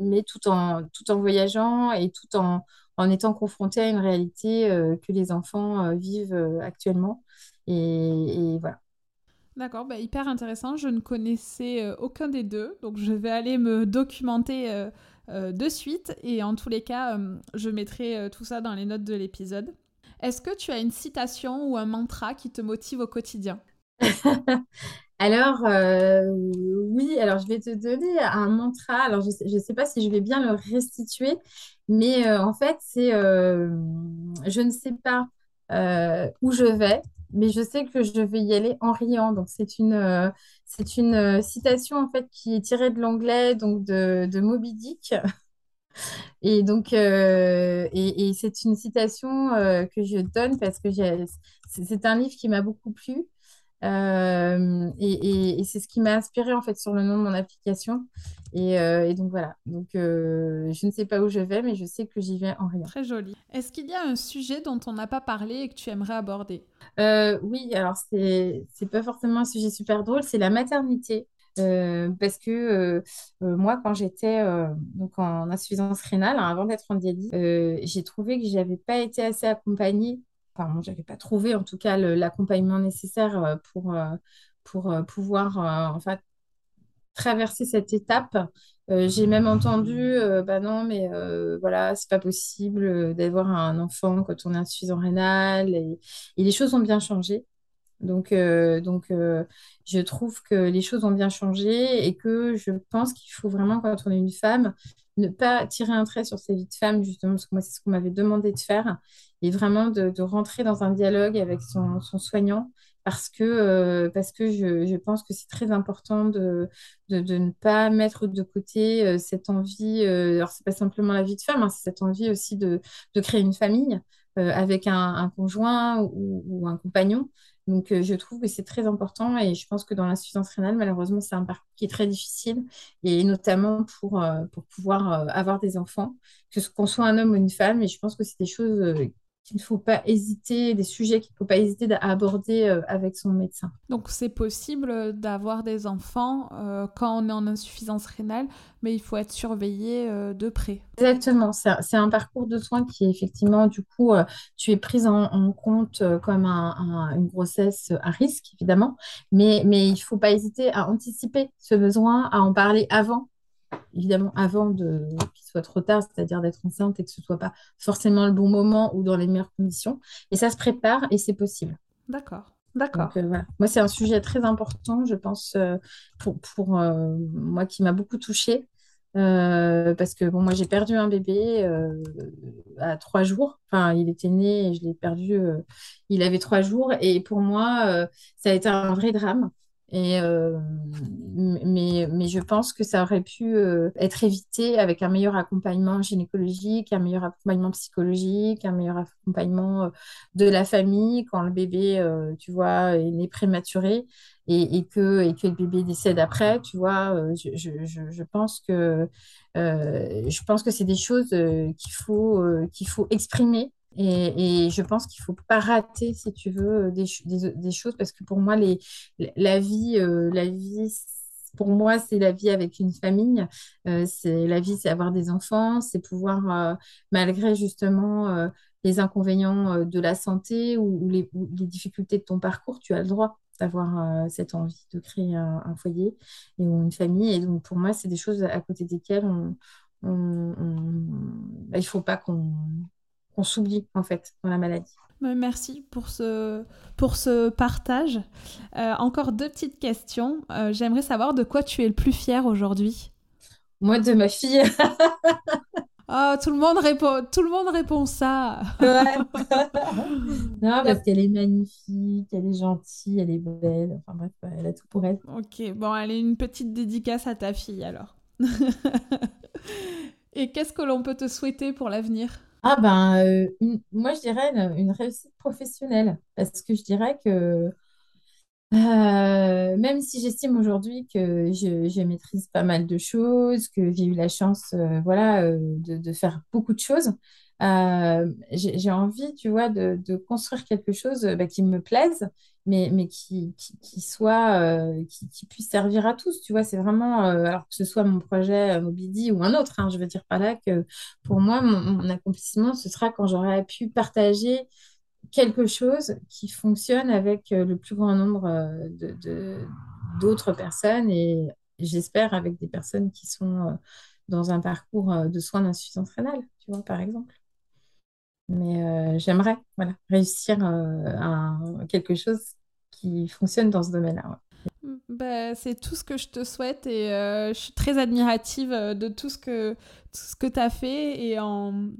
mais tout, en, tout en voyageant et tout en, en étant confronté à une réalité euh, que les enfants euh, vivent actuellement. Et, voilà. D'accord, bah, hyper intéressant. Je ne connaissais aucun des deux, donc je vais aller me documenter de suite. Et en tous les cas, je mettrai tout ça dans les notes de l'épisode. Est-ce que tu as une citation ou un mantra qui te motive au quotidien? [laughs] Alors, euh, oui, alors je vais te donner un mantra. Alors, je ne sais, pas si je vais bien le restituer, mais euh, en fait, c'est euh, je ne sais pas où je vais, mais je sais que je vais y aller en riant. Donc, c'est une, citation en fait qui est tirée de l'anglais, donc de, de Moby Dick. [laughs] Et donc, c'est une citation que je donne parce que c'est un livre qui m'a beaucoup plu. Euh, et, c'est ce qui m'a inspiré en fait sur le nom de mon application. Et, euh, donc voilà. Donc euh, je ne sais pas où je vais, mais je sais que j'y vais en rien. Très joli. Est-ce qu'il y a un sujet dont on n'a pas parlé et que tu aimerais aborder? Oui, alors c'est c'est pas forcément un sujet super drôle, c'est la maternité. parce que moi, quand j'étais donc en insuffisance rénale, hein, avant d'être en dialyse, j'ai trouvé que j'avais pas été assez accompagnée enfin, j'avais pas trouvé en tout cas l'accompagnement nécessaire euh, pour, euh, pour euh, pouvoir en traverser cette étape. j'ai même entendu, bah non, mais voilà, c'est pas possible d'avoir un enfant quand on est insuffisant rénal. Et, et les choses ont bien changé. Donc, donc je trouve que les choses ont bien changé et que je pense qu'il faut vraiment, quand on est une femme, ne pas tirer un trait sur ces vies de femmes, justement, parce que moi, c'est ce qu'on m'avait demandé de faire, et vraiment de, rentrer dans un dialogue avec son, soignant, parce que, euh, parce que je, pense que c'est très important de, de, ne pas mettre de côté euh, cette envie, euh, alors c'est pas simplement la vie de femme, hein, c'est cette envie aussi de, de créer une famille avec un, conjoint ou, un compagnon. Donc, je trouve que c'est très important et je pense que dans l'insuffisance rénale, malheureusement, c'est un parcours qui est très difficile et notamment pour, pour pouvoir avoir des enfants, que qu'on soit un homme ou une femme. Et je pense que c'est des choses qu'il ne faut pas hésiter, des sujets qu'il ne faut pas hésiter à aborder euh, avec son médecin. Donc c'est possible d'avoir des enfants euh, quand on est en insuffisance rénale, mais il faut être surveillé euh, de près. Exactement, c'est un parcours de soins qui est effectivement, du coup, tu es prise en, compte comme une grossesse à risque, évidemment, mais, mais il ne faut pas hésiter à anticiper ce besoin, à en parler avant évidemment avant de qu'il soit trop tard, c'est-à-dire d'être enceinte et que ce soit pas forcément le bon moment ou dans les meilleures conditions. Et ça se prépare et c'est possible. D'accord. D'accord. Moi, c'est un sujet très important, je pense, pour, pour moi qui m'a beaucoup touchée. parce que bon, moi j'ai perdu un bébé à trois jours. Enfin, il était né et je l'ai perdu. il avait trois jours et pour moi, ça a été un vrai drame. Euh, mais, je pense que ça aurait pu euh, être évité avec un meilleur accompagnement gynécologique, un meilleur accompagnement psychologique, un meilleur accompagnement euh, de la famille quand le bébé, tu vois, est né prématuré et, que, le bébé décède après, tu vois. Je, je, pense que, je que c'est des choses qu'il faut, qu'il faut exprimer et, je pense qu'il ne faut pas rater, si tu veux, des, des, choses, parce que pour moi, la vie, euh, la vie pour moi, c'est la vie avec une famille. Euh, c'est la vie, c'est avoir des enfants, c'est pouvoir, euh, malgré justement les inconvénients de la santé ou, les, difficultés de ton parcours, tu as le droit d'avoir cette envie de créer un, foyer et ou une famille. Et donc, pour moi, c'est des choses à côté desquelles bah, il ne faut pas qu'on s'oublie en fait dans la maladie. Merci pour ce, pour ce partage. Euh, encore deux petites questions. Euh, j'aimerais savoir de quoi tu es le plus fier aujourd'hui. Moi, de ma fille. [laughs] oh, tout le monde répond, tout le monde répond ça. [laughs] non, parce qu'elle est magnifique, elle est gentille, elle est belle. Enfin bref, elle a tout pour elle. Ok, bon, elle est une petite dédicace à ta fille alors. [laughs] Et qu'est-ce que l'on peut te souhaiter pour l'avenir? Ah ben, euh, moi je dirais une, réussite professionnelle, parce que je dirais que euh, même si j'estime aujourd'hui que je, maîtrise pas mal de choses, que j'ai eu la chance euh, voilà, de, faire beaucoup de choses, j'ai envie, tu vois, de, de construire quelque chose bah, qui me plaise, mais, mais qui, qui, soit, euh, qui, puisse servir à tous, tu vois. C'est vraiment, euh, alors que ce soit mon projet Mobidi ou un autre, hein, je veux dire par là que pour moi, mon, accomplissement, ce sera quand j'aurai pu partager quelque chose qui fonctionne avec le plus grand nombre de, d'autres personnes et j'espère avec des personnes qui sont dans un parcours de soins d'insuffisance rénale, tu vois, par exemple. Mais euh, j'aimerais voilà, réussir euh, à quelque chose qui fonctionne dans ce domaine-là. Bah, c'est tout ce que je te souhaite et euh, je suis très admirative de tout ce que, que tu as fait. Et en,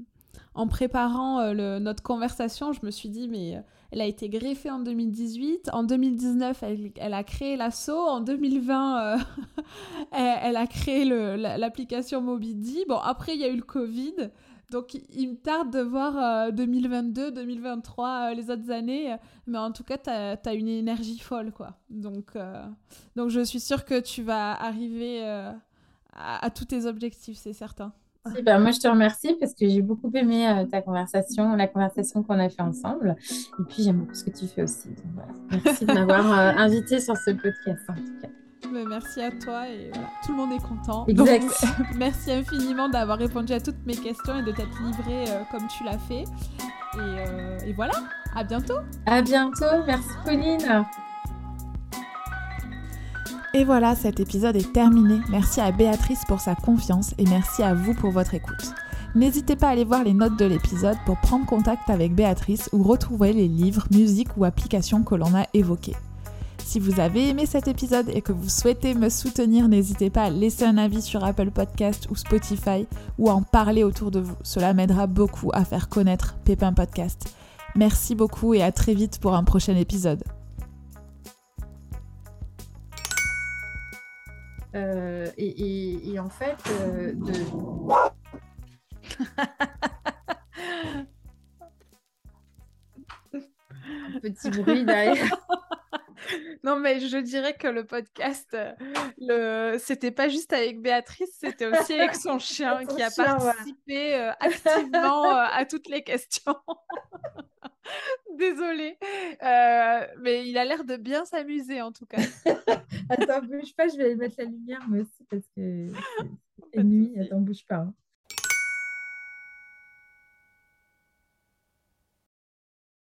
en préparant le, notre conversation, je me suis dit, mais elle a été greffée en 2018. En 2019, elle, elle a créé l'assaut. En 2020, [laughs] elle, elle, a créé l'application Mobidi. Bon, après, il y a eu le Covid. Donc il me tarde de voir 2022, 2023, euh, les autres années. Mais en tout cas, tu as, une énergie folle, quoi. Donc, euh, donc je suis sûre que tu vas arriver euh, à, tous tes objectifs, c'est certain. Ben, moi, je te remercie parce que j'ai beaucoup aimé ta conversation, la conversation qu'on a fait ensemble. Et puis, j'aime beaucoup ce que tu fais aussi. Merci de m'avoir invité sur ce podcast, en tout cas merci à toi et tout le monde est content. Exact. [laughs] merci infiniment d'avoir répondu à toutes mes questions et de t'être livré euh, comme tu l'as fait. Euh, et, voilà, à bientôt. À bientôt, merci Pauline. Et voilà, cet épisode est terminé. Merci à Béatrice pour sa confiance et merci à vous pour votre écoute. N'hésitez pas à aller voir les notes de l'épisode pour prendre contact avec Béatrice ou retrouver les livres, musiques ou applications que l'on a évoqués. Si vous avez aimé cet épisode et que vous souhaitez me soutenir, n'hésitez pas à laisser un avis sur Apple Podcast ou Spotify ou à en parler autour de vous. Cela m'aidera beaucoup à faire connaître Pépin Podcast. Merci beaucoup et à très vite pour un prochain épisode. Euh, et, en fait, euh, de... [laughs] un petit bruit derrière. [laughs] Non, mais je dirais que le podcast, euh, le... c'était pas juste avec Béatrice, c'était aussi avec son [laughs] chien qui a participé euh, [laughs] activement euh, à toutes les questions. [laughs] Désolée. mais il a l'air de bien s'amuser en tout cas. Attends, bouge pas, je vais mettre la lumière moi aussi parce que c'est nuit. Attends, bouge pas. Hein.